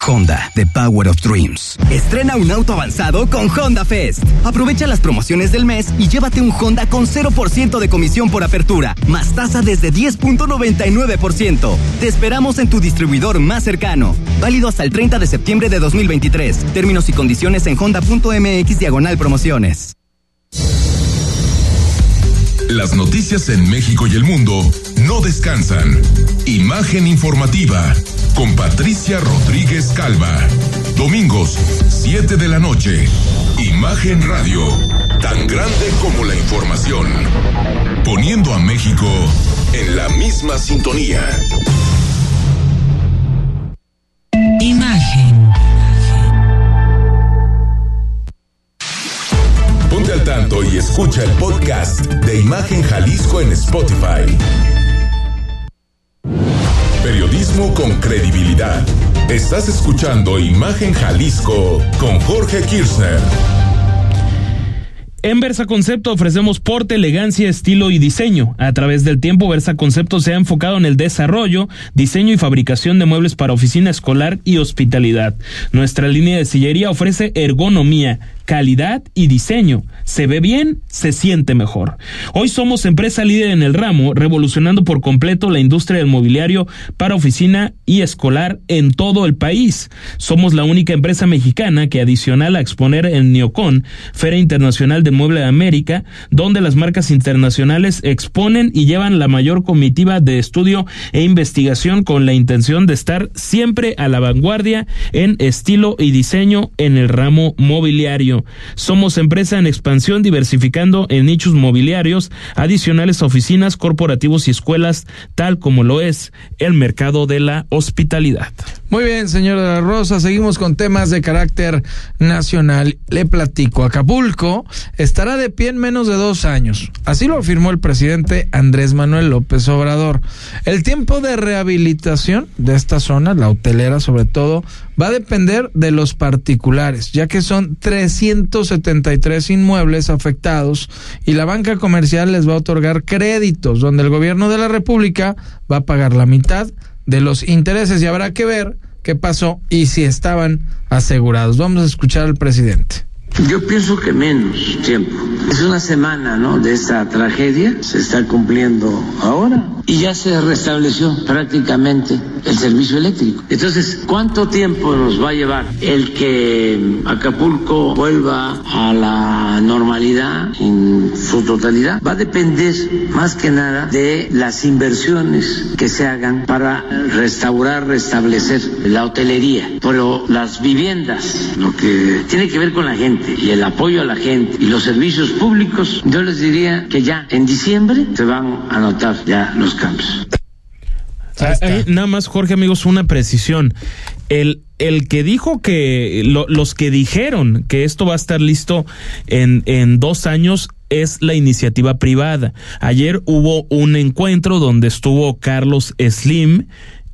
Speaker 10: Honda, The Power of Dreams. Estrena un auto avanzado con Honda Fest. Aprovecha las promociones del mes y llévate un Honda con 0% de comisión por apertura, más tasa desde 10.99%. Te esperamos en tu distribuidor más cercano. Válido hasta el 30 de septiembre de 2023. Términos y condiciones en honda.mx diagonal promociones.
Speaker 7: Las noticias en México y el mundo no descansan. Imagen informativa con Patricia Rodríguez Calva. Domingos, 7 de la noche. Imagen Radio. Tan grande como la información. Poniendo a México en la misma sintonía.
Speaker 11: Imagen.
Speaker 7: Ponte al tanto y escucha el podcast Imagen Jalisco en Spotify. Periodismo con credibilidad. Estás escuchando Imagen Jalisco con Jorge Kirchner.
Speaker 2: En Versa Concepto ofrecemos porte, elegancia, estilo y diseño. A través del tiempo, Versa Concepto se ha enfocado en el desarrollo, diseño y fabricación de muebles para oficina escolar y hospitalidad. Nuestra línea de sillería ofrece ergonomía, calidad y diseño. Se ve bien, se siente mejor. Hoy somos empresa líder en el ramo, revolucionando por completo la industria del mobiliario para oficina y escolar en todo el país. Somos la única empresa mexicana que adicional a exponer en Neocon, Feria Internacional de Mueble de América, donde las marcas internacionales exponen y llevan la mayor comitiva de estudio e investigación con la intención de estar siempre a la vanguardia en estilo y diseño en el ramo mobiliario. Somos empresa en expansión diversificando en nichos mobiliarios adicionales a oficinas, corporativos y escuelas, tal como lo es el mercado de la hospitalidad.
Speaker 1: Muy bien, señor de la Rosa, seguimos con temas de carácter nacional. Le platico, Acapulco estará de pie en menos de dos años. Así lo afirmó el presidente Andrés Manuel López Obrador. El tiempo de rehabilitación de esta zona, la hotelera sobre todo, va a depender de los particulares, ya que son 373 inmuebles afectados y la banca comercial les va a otorgar créditos donde el gobierno de la República va a pagar la mitad de los intereses y habrá que ver qué pasó y si estaban asegurados. Vamos a escuchar al presidente.
Speaker 12: Yo pienso que menos tiempo. Es una semana, ¿no? De esta tragedia. Se está cumpliendo ahora y ya se restableció prácticamente el servicio eléctrico. Entonces, ¿cuánto tiempo nos va a llevar el que Acapulco vuelva a la normalidad en su totalidad? Va a depender más que nada de las inversiones que se hagan para restaurar, restablecer la hotelería. Pero las viviendas, lo que tiene que ver con la gente y el apoyo a la gente y los servicios públicos, yo les diría que ya en diciembre se van a notar ya los cambios.
Speaker 2: nada más, Jorge, amigos, una precisión. El, el que dijo que, los que dijeron que esto va a estar listo en, en dos años es la iniciativa privada. Ayer hubo un encuentro donde estuvo Carlos Slim,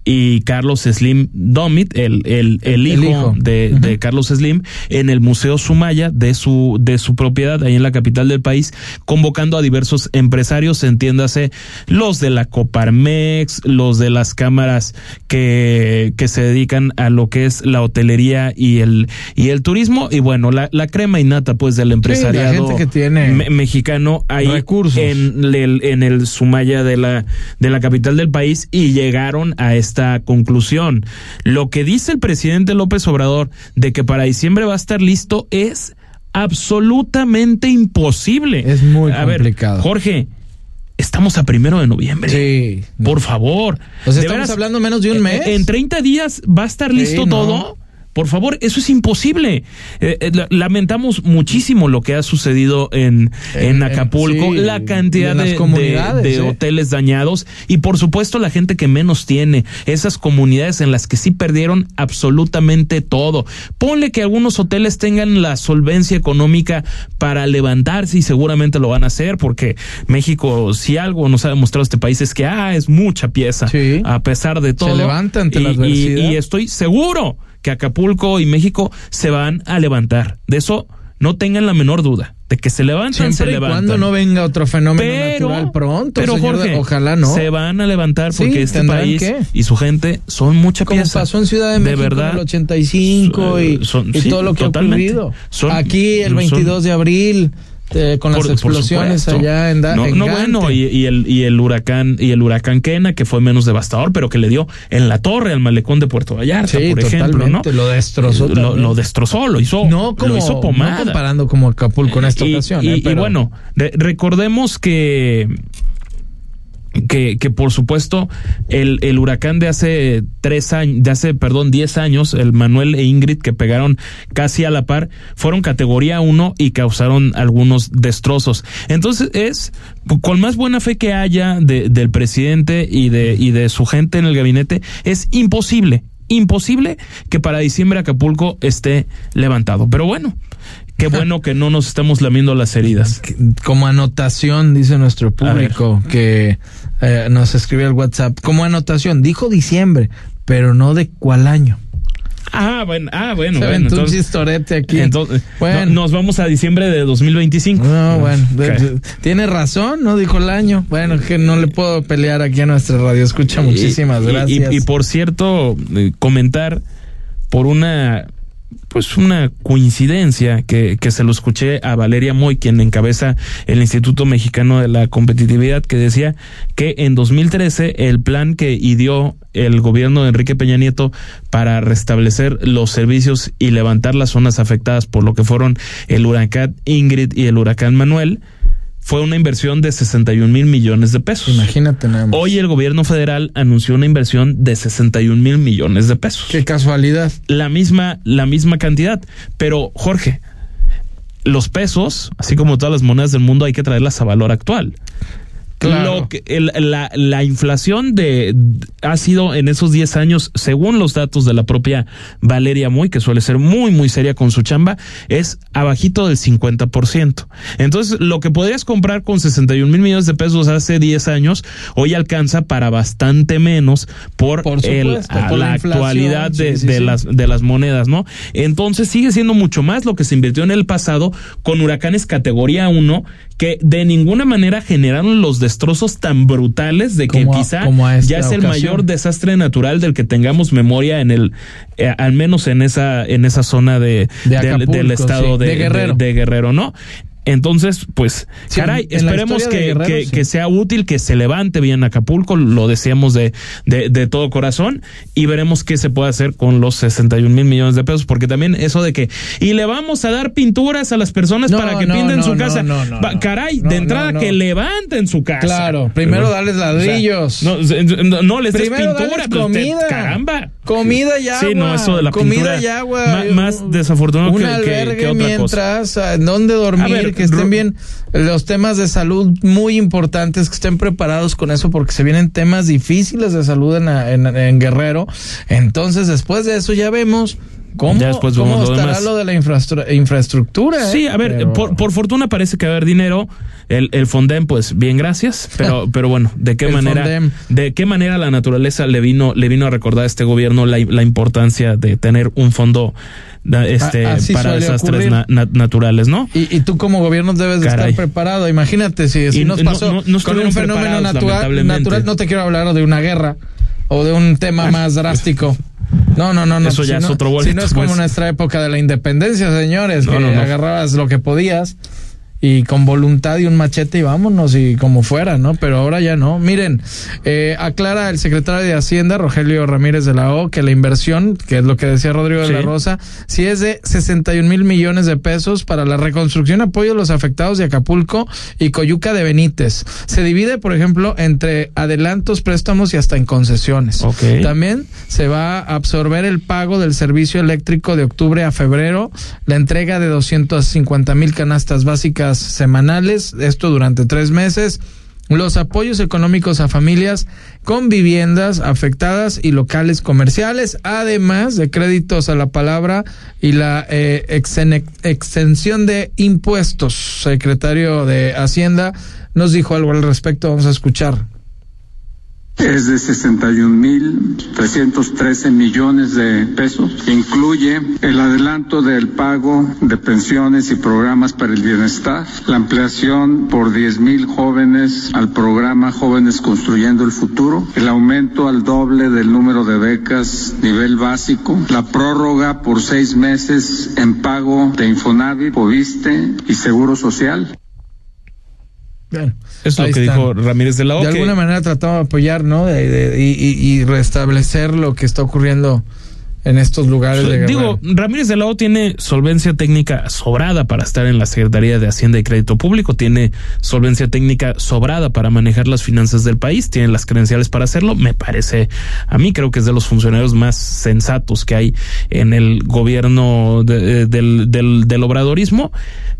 Speaker 2: y Carlos Slim Domit, el, el, el, hijo, De, de, Carlos Slim, en el Museo Sumaya de su, de su propiedad, ahí en la capital del país, convocando a diversos empresarios, entiéndase, los de la Coparmex, los de las cámaras que, que se dedican a lo que es la hotelería y el, y el turismo, y bueno, la, la crema innata pues del empresariado
Speaker 1: que tiene
Speaker 2: mexicano ahí
Speaker 1: recursos.
Speaker 2: en el, en el Sumaya de la, de la capital del país y llegaron a este esta conclusión. Lo que dice el presidente López Obrador de que para diciembre va a estar listo es absolutamente imposible.
Speaker 1: Es muy complicado.
Speaker 2: Jorge, estamos a primero de noviembre.
Speaker 1: Sí.
Speaker 2: Por favor.
Speaker 1: Pues estamos hablando menos de un mes.
Speaker 2: En 30 días va a estar listo todo. Por favor, eso es imposible. Eh, eh, lamentamos muchísimo lo que ha sucedido en, en, Acapulco, la cantidad de, de, ¿eh? hoteles dañados y por supuesto la gente que menos tiene, esas comunidades en las que sí perdieron absolutamente todo. Ponle que algunos hoteles tengan la solvencia económica para levantarse y seguramente lo van a hacer porque México, si algo nos ha demostrado este país es que ah, es mucha pieza a pesar de todo. Se
Speaker 1: levanta ante la
Speaker 2: adversidad. y estoy seguro que Acapulco y México se van a levantar. De eso no tengan la menor duda. De que se levantan, se levantan.
Speaker 1: cuando no venga otro fenómeno natural pronto.
Speaker 2: Pero Jorge, ojalá no. Se van a levantar porque este país y su gente son mucha
Speaker 1: Como pasó en Ciudad de México
Speaker 2: verdad,
Speaker 1: en el 85 y, y todo lo que ha ocurrido. Aquí el 22 de abril eh, con las explosiones allá en,
Speaker 2: no, no bueno y, el y el huracán y el huracán Kena que fue menos devastador pero que le dio en la torre al malecón de Puerto Vallarta por ejemplo no
Speaker 1: lo destrozó
Speaker 2: lo, destrozó lo hizo no como, lo hizo pomada.
Speaker 1: no comparando como Acapulco en esta ocasión
Speaker 2: y,
Speaker 1: ¿eh?
Speaker 2: bueno recordemos que que, que por supuesto el, el, huracán de hace tres años, de hace, perdón, diez años, el Manuel e Ingrid que pegaron casi a la par, fueron categoría uno y causaron algunos destrozos. Entonces es, con más buena fe que haya de, del presidente y de, y de su gente en el gabinete, es imposible, imposible que para diciembre Acapulco esté levantado. Pero bueno, Qué bueno que no nos estamos lamiendo las heridas.
Speaker 1: Como anotación, dice nuestro público, que eh, nos escribió el WhatsApp. Como anotación, dijo diciembre, pero no de cuál año.
Speaker 2: Ah, bueno, ah, bueno,
Speaker 1: Se
Speaker 2: bueno.
Speaker 1: un chistorete aquí.
Speaker 2: Entonces, bueno. nos vamos a diciembre de 2025.
Speaker 1: No, bueno, tiene razón, no dijo el año. Bueno, que no le puedo pelear aquí a nuestra radio. Escucha, muchísimas gracias.
Speaker 2: y por cierto, eh, comentar por una pues una coincidencia que, que se lo escuché a Valeria Moy, quien encabeza el Instituto Mexicano de la Competitividad, que decía que en 2013 el plan que ideó el gobierno de Enrique Peña Nieto para restablecer los servicios y levantar las zonas afectadas por lo que fueron el huracán Ingrid y el huracán Manuel, fue una inversión de 61 mil millones de pesos.
Speaker 1: Imagínate nada
Speaker 2: Hoy el gobierno federal anunció una inversión de 61 mil millones de pesos.
Speaker 1: Qué casualidad.
Speaker 2: La misma, la misma cantidad. Pero, Jorge, los pesos, así como todas las monedas del mundo, hay que traerlas a valor actual. Lo que, la, la, inflación de, ha sido en esos 10 años, según los datos de la propia Valeria Moy, que suele ser muy, muy seria con su chamba, es abajito del 50%. Entonces, lo que podrías comprar con 61 mil millones de pesos hace 10 años, hoy alcanza para bastante menos por, el, la, actualidad de, de las, de las monedas, ¿no? Entonces, sigue siendo mucho más lo que se invirtió en el pasado con huracanes categoría 1 que de ninguna manera generaron los destrozos tan brutales de que quizá ya es el mayor desastre natural del que tengamos memoria en el eh, al menos en esa en esa zona de, del, estado de, Guerrero. de, Guerrero, ¿no? Entonces, pues, caray, esperemos que, que, sea útil, que se levante bien Acapulco, lo deseamos de, de, de, todo corazón y veremos qué se puede hacer con los 61 mil millones de pesos, porque también eso de que, y le vamos a dar pinturas a las personas para que pinten su casa. caray, de entrada que levanten su casa.
Speaker 1: Claro, primero darles ladrillos.
Speaker 2: no, no, les des pintura, pues, comida. caramba.
Speaker 1: Comida y agua.
Speaker 2: Sí, no, eso de la
Speaker 1: comida y agua.
Speaker 2: Más, desafortunado que, que, otra
Speaker 1: mientras, cosa. ¿dónde dormir? Que estén bien los temas de salud muy importantes, que estén preparados con eso, porque se vienen temas difíciles de salud en, en, Guerrero. Entonces, después de eso ya vemos ¿Cómo, ¿cómo estará lo, de la infraestructura?
Speaker 2: Sí, a ver, por, fortuna parece que va a haber dinero. El, el Fondem, pues bien, gracias. Pero, pero bueno, ¿de qué manera, de qué manera la naturaleza le vino, le vino a recordar a este gobierno la, la importancia de tener un fondo este, para desastres naturales, ¿no?
Speaker 1: Y, tú como gobierno debes de estar preparado. Imagínate si, si nos pasó con un fenómeno natural, natural, no te quiero hablar de una guerra o de un tema más drástico. No, no, no, no.
Speaker 2: Eso ya es otro boleto.
Speaker 1: Si no es como pues. nuestra época de la independencia, señores, que agarrabas lo que podías y con voluntad y un machete y vámonos y como fuera, ¿no? Pero ahora ya no. Miren, eh, aclara el secretario de Hacienda, Rogelio Ramírez de la O, que la inversión, que es lo que decía Rodrigo de la Rosa, si es de 61 mil millones de pesos para la reconstrucción, apoyo a los afectados de Acapulco y Coyuca de Benítez. Se divide, por ejemplo, entre adelantos, préstamos y hasta en concesiones. También se va a absorber el pago del servicio eléctrico de octubre a febrero, la entrega de 250 mil canastas básicas semanales, esto durante tres meses, los apoyos económicos a familias con viviendas afectadas y locales comerciales, además de créditos a la palabra y la eh, exención de impuestos. Secretario de Hacienda nos dijo algo al respecto, vamos a escuchar
Speaker 11: es de 61.313 millones de pesos. Incluye el adelanto del pago de pensiones y programas para el bienestar, la ampliación por 10.000 jóvenes al programa Jóvenes Construyendo el Futuro, el aumento al doble del número de becas nivel básico, la prórroga por seis meses en pago de Infonavit, Poviste y Seguro Social.
Speaker 2: Bueno, es lo que dijo Ramírez de la O.
Speaker 1: De alguna manera tratamos de apoyar, ¿no? y, restablecer lo que está ocurriendo en estos lugares de
Speaker 2: Digo, Ramírez de la O tiene solvencia técnica sobrada para estar en la Secretaría de Hacienda y Crédito Público, tiene solvencia técnica sobrada para manejar las finanzas del país, tiene las credenciales para hacerlo, me parece, a mí creo que es de los funcionarios más sensatos que hay en el gobierno del, del, del obradorismo,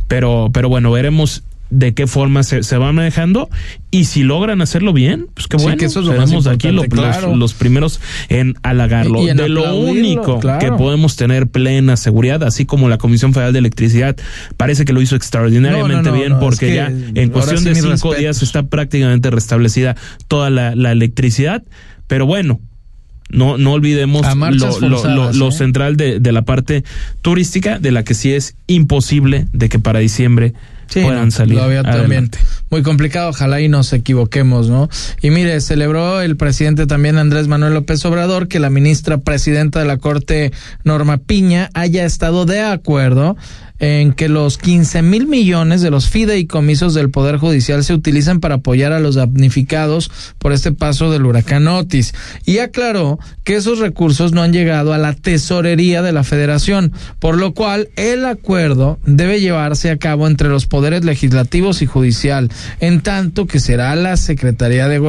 Speaker 2: pero, pero bueno, veremos de qué forma se, se, va manejando y si logran hacerlo bien, pues qué bueno. que eso es aquí los, primeros en halagarlo. de lo único que podemos tener plena seguridad, así como la Comisión Federal de Electricidad parece que lo hizo extraordinariamente bien porque ya en cuestión de cinco días está prácticamente restablecida toda la, la electricidad. Pero bueno, no, no olvidemos lo, lo, ¿eh? central de, de, la parte turística, de la que sí es imposible de que para diciembre puedan salir. Lo había también
Speaker 1: muy complicado, ojalá y nos equivoquemos, ¿no? Y mire, celebró el presidente también Andrés Manuel López Obrador que la ministra presidenta de la Corte, Norma Piña, haya estado de acuerdo en que los 15 mil millones de los fideicomisos del Poder Judicial se utilizan para apoyar a los damnificados por este paso del huracán Otis. Y aclaró que esos recursos no han llegado a la tesorería de la federación, por lo cual el acuerdo debe llevarse a cabo entre los poderes legislativos y judicial, en tanto que será la Secretaría de,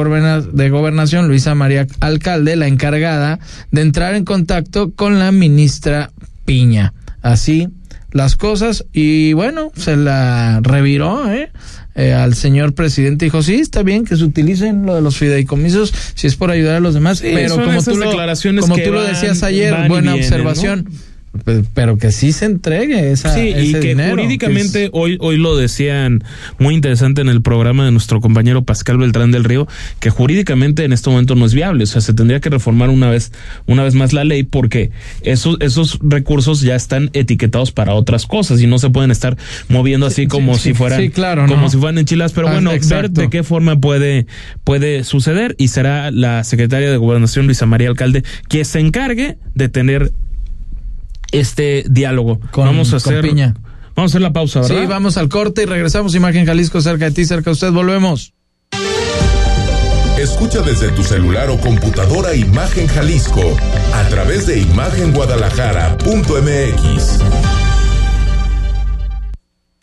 Speaker 1: de Gobernación, Luisa María Alcalde, la encargada de entrar en contacto con la ministra Piña. Así las cosas y bueno, se la reviró, ¿eh? Eh, al señor presidente dijo, sí, está bien que se utilicen lo de los fideicomisos si es por ayudar a los demás, pero como tú, lo, como tú lo decías ayer, buena observación. Pero que sí se entregue esa sí y que
Speaker 2: jurídicamente hoy hoy lo decían muy interesante en el programa de nuestro compañero Pascal Beltrán del Río que jurídicamente en este momento no es viable. O sea se tendría que reformar una vez una vez más la ley porque esos esos recursos ya están etiquetados para otras cosas y no se pueden estar moviendo así como si fueran claro, como si fueran enchiladas. Pero ah, bueno ver de qué forma puede puede suceder y será la secretaria de Gobernación Luisa María Alcalde quien se encargue de tener este diálogo. vamos a hacer Piña. Vamos a hacer la pausa, ¿verdad?
Speaker 1: Sí, vamos al corte y regresamos. Imagen Jalisco cerca de ti, cerca de usted. Volvemos.
Speaker 7: Escucha desde tu celular o computadora Imagen Jalisco a través de imagenguadalajara.mx.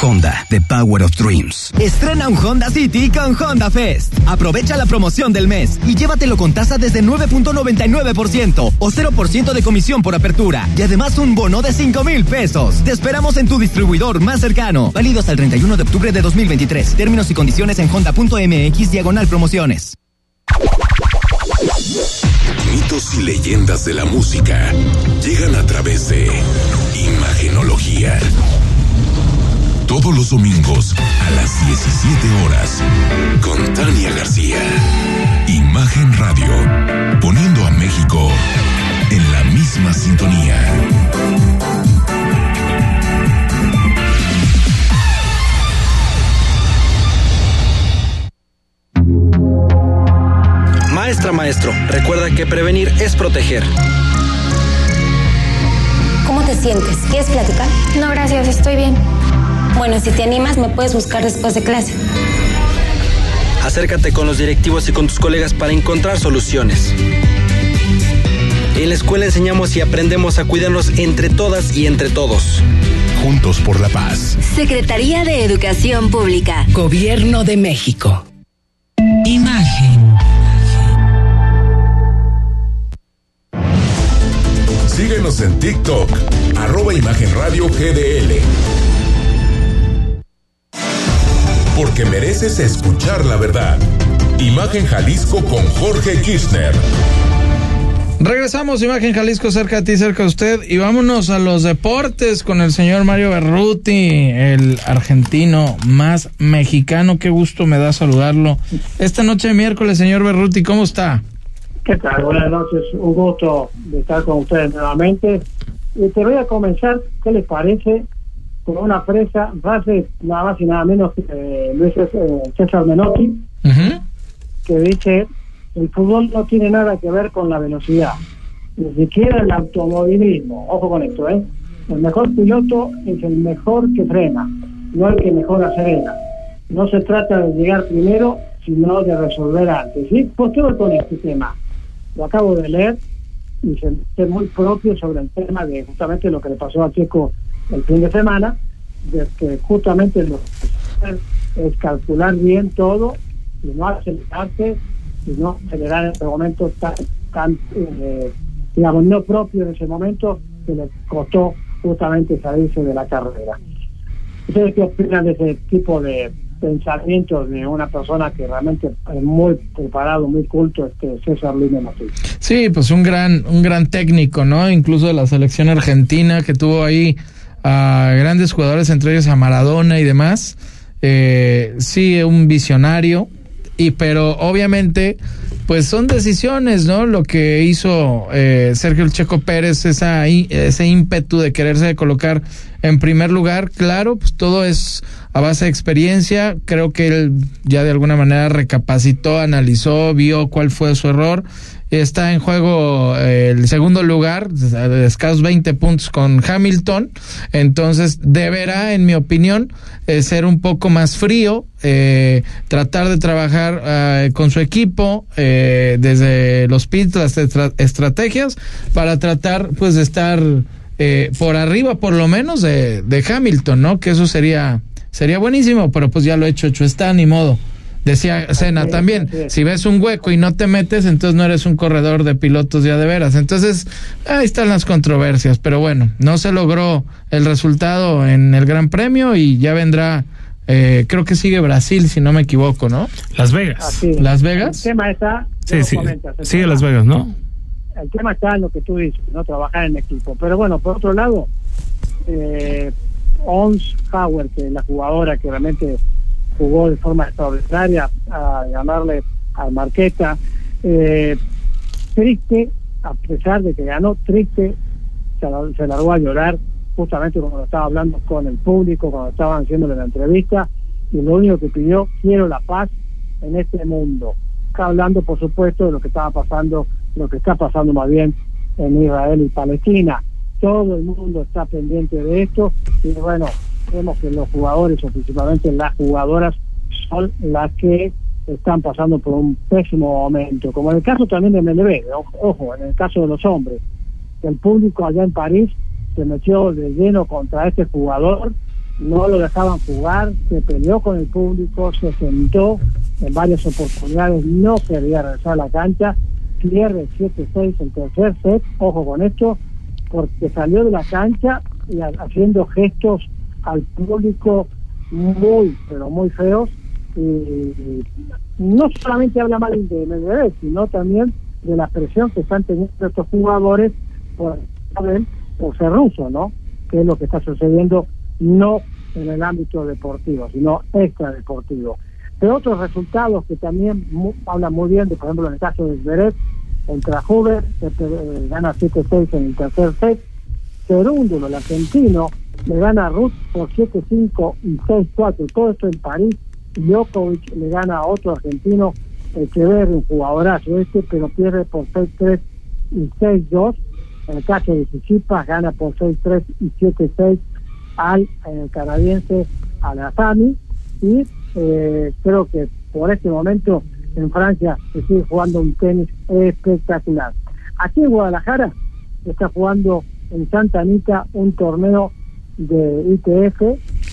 Speaker 10: Honda, The Power of Dreams. Estrena un Honda City con Honda Fest. Aprovecha la promoción del mes y llévatelo con tasa desde 9.99% o 0% de comisión por apertura. Y además un bono de 5 mil pesos. Te esperamos en tu distribuidor más cercano. Válido hasta el 31 de octubre de 2023. Términos y condiciones en honda.mx diagonal promociones.
Speaker 7: Mitos y leyendas de la música llegan a través de Imagenología todos los domingos a las 17 horas con Tania García. Imagen Radio, poniendo a México en la misma sintonía.
Speaker 13: Maestra, maestro, recuerda que prevenir es proteger.
Speaker 14: ¿Cómo te sientes? ¿Quieres platicar?
Speaker 15: No, gracias, estoy bien.
Speaker 14: Bueno, si te animas, me puedes buscar después de clase.
Speaker 13: Acércate con los directivos y con tus colegas para encontrar soluciones. En la escuela enseñamos y aprendemos a cuidarnos entre todas y entre todos.
Speaker 7: Juntos por la paz.
Speaker 16: Secretaría de Educación Pública.
Speaker 17: Gobierno de México.
Speaker 7: Imagen. Síguenos en TikTok, arroba Imagen Radio GDL. Porque mereces escuchar la verdad. Imagen Jalisco con Jorge Kirchner.
Speaker 1: Regresamos, Imagen Jalisco, cerca de ti, cerca de usted, y vámonos a los deportes con el señor Mario Berruti, el argentino más mexicano. Qué gusto me da saludarlo. Esta noche de miércoles, señor Berruti, ¿cómo está?
Speaker 18: ¿Qué tal? Buenas noches, un gusto de estar con ustedes nuevamente
Speaker 15: Y te voy a comenzar, ¿qué les parece? Con una frase, frase nada más y nada menos que eh, Luis eh, César Menotti, que dice, el fútbol no tiene nada que ver con la velocidad, ni siquiera el automovilismo, ojo con esto, ¿eh? El mejor piloto es el mejor que frena, no el que mejor acelera. No se trata de llegar primero, sino de resolver antes. ¿sí? ¿Por qué voy con este tema? Lo acabo de leer y se muy propio sobre el tema de justamente lo que le pasó a Checo el fin de semana, de que justamente lo es calcular bien todo y no acelerarse y no acelerar en ese momento tan, tan eh, digamos, no propio en ese momento que le costó justamente salirse de la carrera. ¿Ustedes qué opinan de ese tipo de pensamientos de una persona que realmente es muy preparado, muy culto, este César Luis
Speaker 1: Sí, pues un gran, un gran técnico, ¿no? Incluso de la selección argentina que tuvo ahí a grandes jugadores, entre ellos a Maradona y demás. Eh, sí, un visionario, y pero obviamente pues son decisiones, ¿no? Lo que hizo eh, Sergio El Checo Pérez, esa, ese ímpetu de quererse colocar en primer lugar, claro, pues todo es a base de experiencia, creo que él ya de alguna manera recapacitó, analizó, vio cuál fue su error está en juego eh, el segundo lugar, escasos 20 puntos con Hamilton, entonces deberá, en mi opinión, eh, ser un poco más frío, eh, tratar de trabajar con su equipo desde los pits, las estrategias, para tratar pues de estar por arriba, por lo menos, de, de Hamilton, ¿no? Que eso sería, sería buenísimo, pero pues ya lo he hecho, hecho está, ni modo. Decía Sena también, si ves un hueco y no te metes, entonces no eres un corredor de pilotos ya de veras. Entonces, ahí están las controversias, pero bueno, no se logró el resultado en el Gran Premio y ya vendrá, eh, creo que sigue Brasil, si no me equivoco, ¿no?
Speaker 2: Las Vegas.
Speaker 1: Las Vegas.
Speaker 15: El tema está,
Speaker 2: sí, sí, sigue Las Vegas, ¿no?
Speaker 15: El tema está en lo que tú dices, ¿no? Trabajar en equipo. Pero bueno, por otro lado, eh, Ons Howard, que es la jugadora que realmente jugó de forma extraordinaria a ganarle a Marqueta. Eh, triste, a pesar de que ganó, triste, se, largó a llorar justamente cuando estaba hablando con el público, cuando estaban haciéndole la entrevista, y lo único que pidió, quiero la paz en este mundo. Está hablando, por supuesto, de lo que estaba pasando, lo que está pasando más bien en Israel y Palestina. Todo el mundo está pendiente de esto, y bueno, vemos que los jugadores, o principalmente las jugadoras, son las que están pasando por un pésimo momento, como en el caso también de MLB, ojo, en el caso de los hombres, el público allá en París se metió de lleno contra este jugador, no lo dejaban jugar, se peleó con el público, se sentó en varias oportunidades, no quería regresar a la cancha, pierde 7-6 el tercer set, ojo con esto, porque salió de la cancha y haciendo gestos al público muy, pero muy feos. No solamente habla mal de Medvedev, sino también de la presión que están teniendo estos jugadores por, por ser ruso, ¿no? Que es lo que está sucediendo no en el ámbito deportivo, sino extradeportivo. Pero otros resultados que también hablan muy bien, de, por ejemplo, en el caso de Zverev, contra que eh, gana 7-6 en el tercer set. Segundo, el argentino, le gana Ruth por 7-5 y 6-4. Todo esto en París. Djokovic le gana a otro argentino, ve un jugadorazo este, pero pierde por 6-3 y 6-2. En el caso de Tsitsipas gana por 6-3 y 7-6 al eh, canadiense Alazami. Y eh, creo que por este momento en Francia se sigue jugando un tenis espectacular. Aquí en Guadalajara está jugando en Santa Anita un torneo de ITF,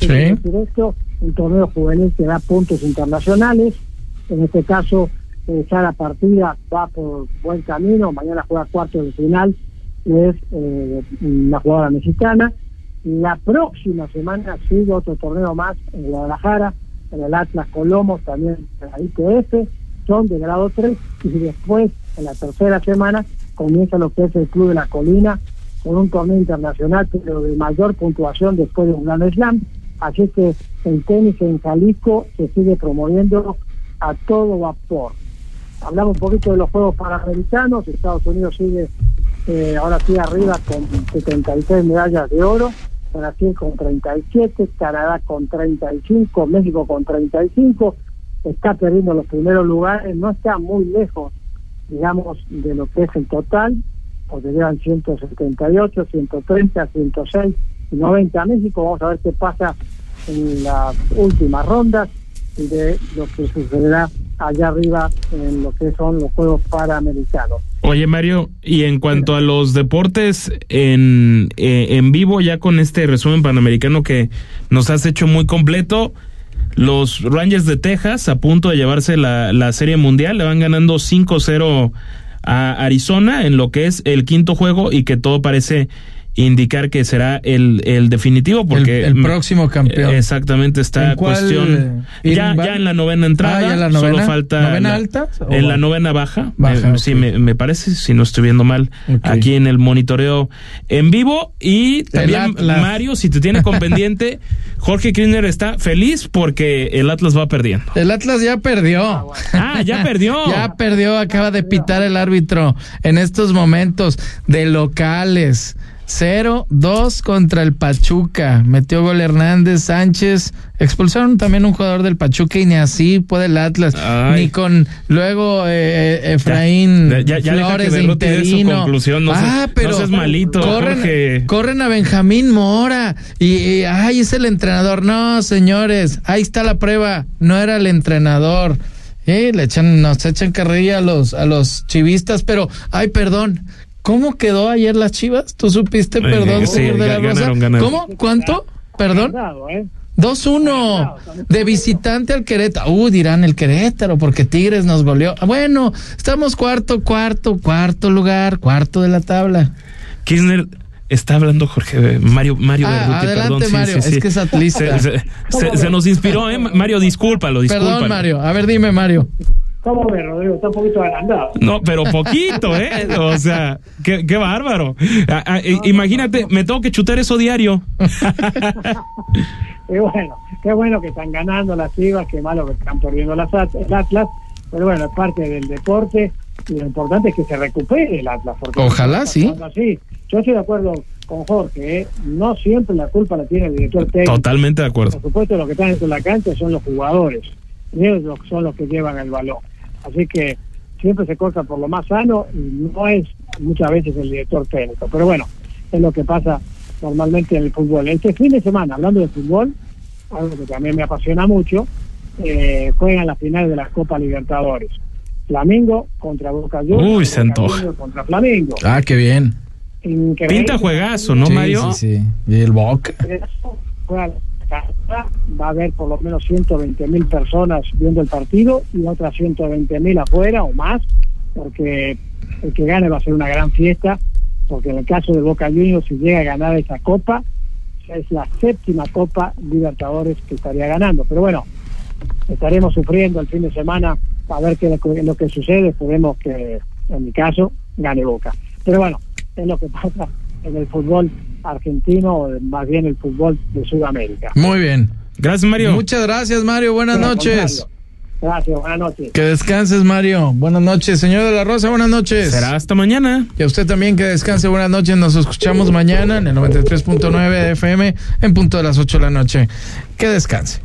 Speaker 15: esto, un torneo juvenil que da puntos internacionales. En este caso, eh, ya la partida va por buen camino. Mañana juega cuarto de final, es eh, una jugadora mexicana. La próxima semana sigue otro torneo más en Guadalajara, en el Atlas Colomos, también en la ITF, son de grado 3. Y después, en la tercera semana, comienza lo que es el Club de la Colina, con un torneo internacional, pero de mayor puntuación después de un gran slam. Así que el tenis en Jalisco se sigue promoviendo a todo vapor. Hablamos un poquito de los Juegos Panamericanos, Estados Unidos sigue eh, ahora sí arriba con 76 medallas de oro, Brasil con 37, Canadá con 35, México con 35, está perdiendo los primeros lugares, no está muy lejos, digamos, de lo que es el total, porque llevan 178, 130, 106 y 90 México, vamos a ver qué pasa en las últimas rondas de lo que sucederá allá arriba en lo que son los Juegos Panamericanos.
Speaker 2: Oye Mario, y en cuanto a los deportes en, eh, en vivo, ya con este resumen panamericano que nos has hecho muy completo, los Rangers de Texas a punto de llevarse la, la Serie Mundial, le van ganando 5-0 a Arizona en lo que es el quinto juego y que todo parece indicar que será el, el definitivo porque
Speaker 1: el, próximo campeón.
Speaker 2: exactamente está cuestión ya, ya en la novena entrada ah, la novena, solo falta
Speaker 1: ¿Novena alta
Speaker 2: en la novena baja, baja sí me, me, parece si no estoy viendo mal aquí en el monitoreo en vivo y también Mario si te tiene con pendiente Jorge Kirchner está feliz porque el Atlas va perdiendo.
Speaker 1: El Atlas ya perdió.
Speaker 2: Ah ya perdió.
Speaker 1: Ya perdió acaba de pitar el árbitro en estos momentos de locales 0-2 contra el Pachuca. Metió gol Hernández Sánchez. Expulsaron también un jugador del Pachuca y ni así puede el Atlas. Ni con luego eh, eh Efraín
Speaker 2: ya, ya, Flores de interino. conclusión. No ah, pero no malito.
Speaker 1: Corren, corren, a Benjamín Mora y, ay, es el entrenador. No, señores, ahí está la prueba. No era el entrenador. Eh, le echan, nos echan carrilla a los, a los chivistas, pero, ay, perdón, ¿Cómo quedó ayer las Chivas? ¿Tú supiste? Perdón, señor de la Rosa. ¿Cómo? ¿Cuánto? Perdón. 2-1 de visitante al Querétaro. Uh, dirán el Querétaro porque Tigres nos goleó. Bueno, estamos cuarto, cuarto, cuarto lugar, cuarto de la tabla.
Speaker 2: Kirchner está hablando Jorge Mario Mario
Speaker 1: ah, adelante Mario, es que es atlista.
Speaker 2: Se, nos inspiró, ¿eh? Mario, discúlpalo, discúlpalo.
Speaker 1: Perdón, Mario. A ver, dime, Mario.
Speaker 15: ¿Cómo ves, Rodrigo? Está un poquito agrandado.
Speaker 2: No, pero poquito, ¿eh? O sea, qué, qué bárbaro. Ah, ah, imagínate, me tengo que chutar eso diario.
Speaker 15: y bueno, qué bueno que están ganando las Chivas, qué malo que están perdiendo las el Atlas, pero bueno, es parte del deporte y lo importante es que se recupere el Atlas.
Speaker 1: Ojalá, sí.
Speaker 15: Yo estoy de acuerdo con Jorge, ¿eh? no siempre la culpa la tiene el director técnico.
Speaker 2: Totalmente de acuerdo.
Speaker 15: Por supuesto, los que están en la cancha son los jugadores, ellos son los que llevan el balón. Así que siempre se corta por lo más sano y no es muchas veces el director técnico. Pero bueno, es lo que pasa normalmente en el fútbol. Este fin de semana, hablando de fútbol, algo que también me apasiona mucho, eh, juegan las finales de la Copa Libertadores. Flamengo contra Boca Juniors.
Speaker 2: Uy, se antoja.
Speaker 15: Contra Flamengo.
Speaker 1: Ah, qué bien.
Speaker 2: Pinta juegazo, ¿no, Mario?
Speaker 1: Sí, sí. Y el Boca
Speaker 15: va a haber por lo menos 120 mil personas viendo el partido y otras 120 mil afuera o más, porque el que gane va a ser una gran fiesta, porque en el caso de Boca Juniors, si llega a ganar esa copa, es la séptima Copa Libertadores que estaría ganando. Pero bueno, estaremos sufriendo el fin de semana a ver qué lo que sucede. Esperemos que, en mi caso, gane Boca. Pero bueno, es lo que pasa en el fútbol argentino, más bien el fútbol de Sudamérica.
Speaker 1: Muy bien.
Speaker 2: Gracias, Mario.
Speaker 1: Muchas gracias, Mario. Buenas noches.
Speaker 15: Gracias, buenas noches.
Speaker 1: Que descanses, Mario. Buenas noches, señor de la Rosa, buenas noches.
Speaker 2: Será hasta mañana.
Speaker 1: Y a usted también que descanse, buenas noches. Nos escuchamos mañana en el 93.9 FM en punto de las 8 de la noche. Que descanse.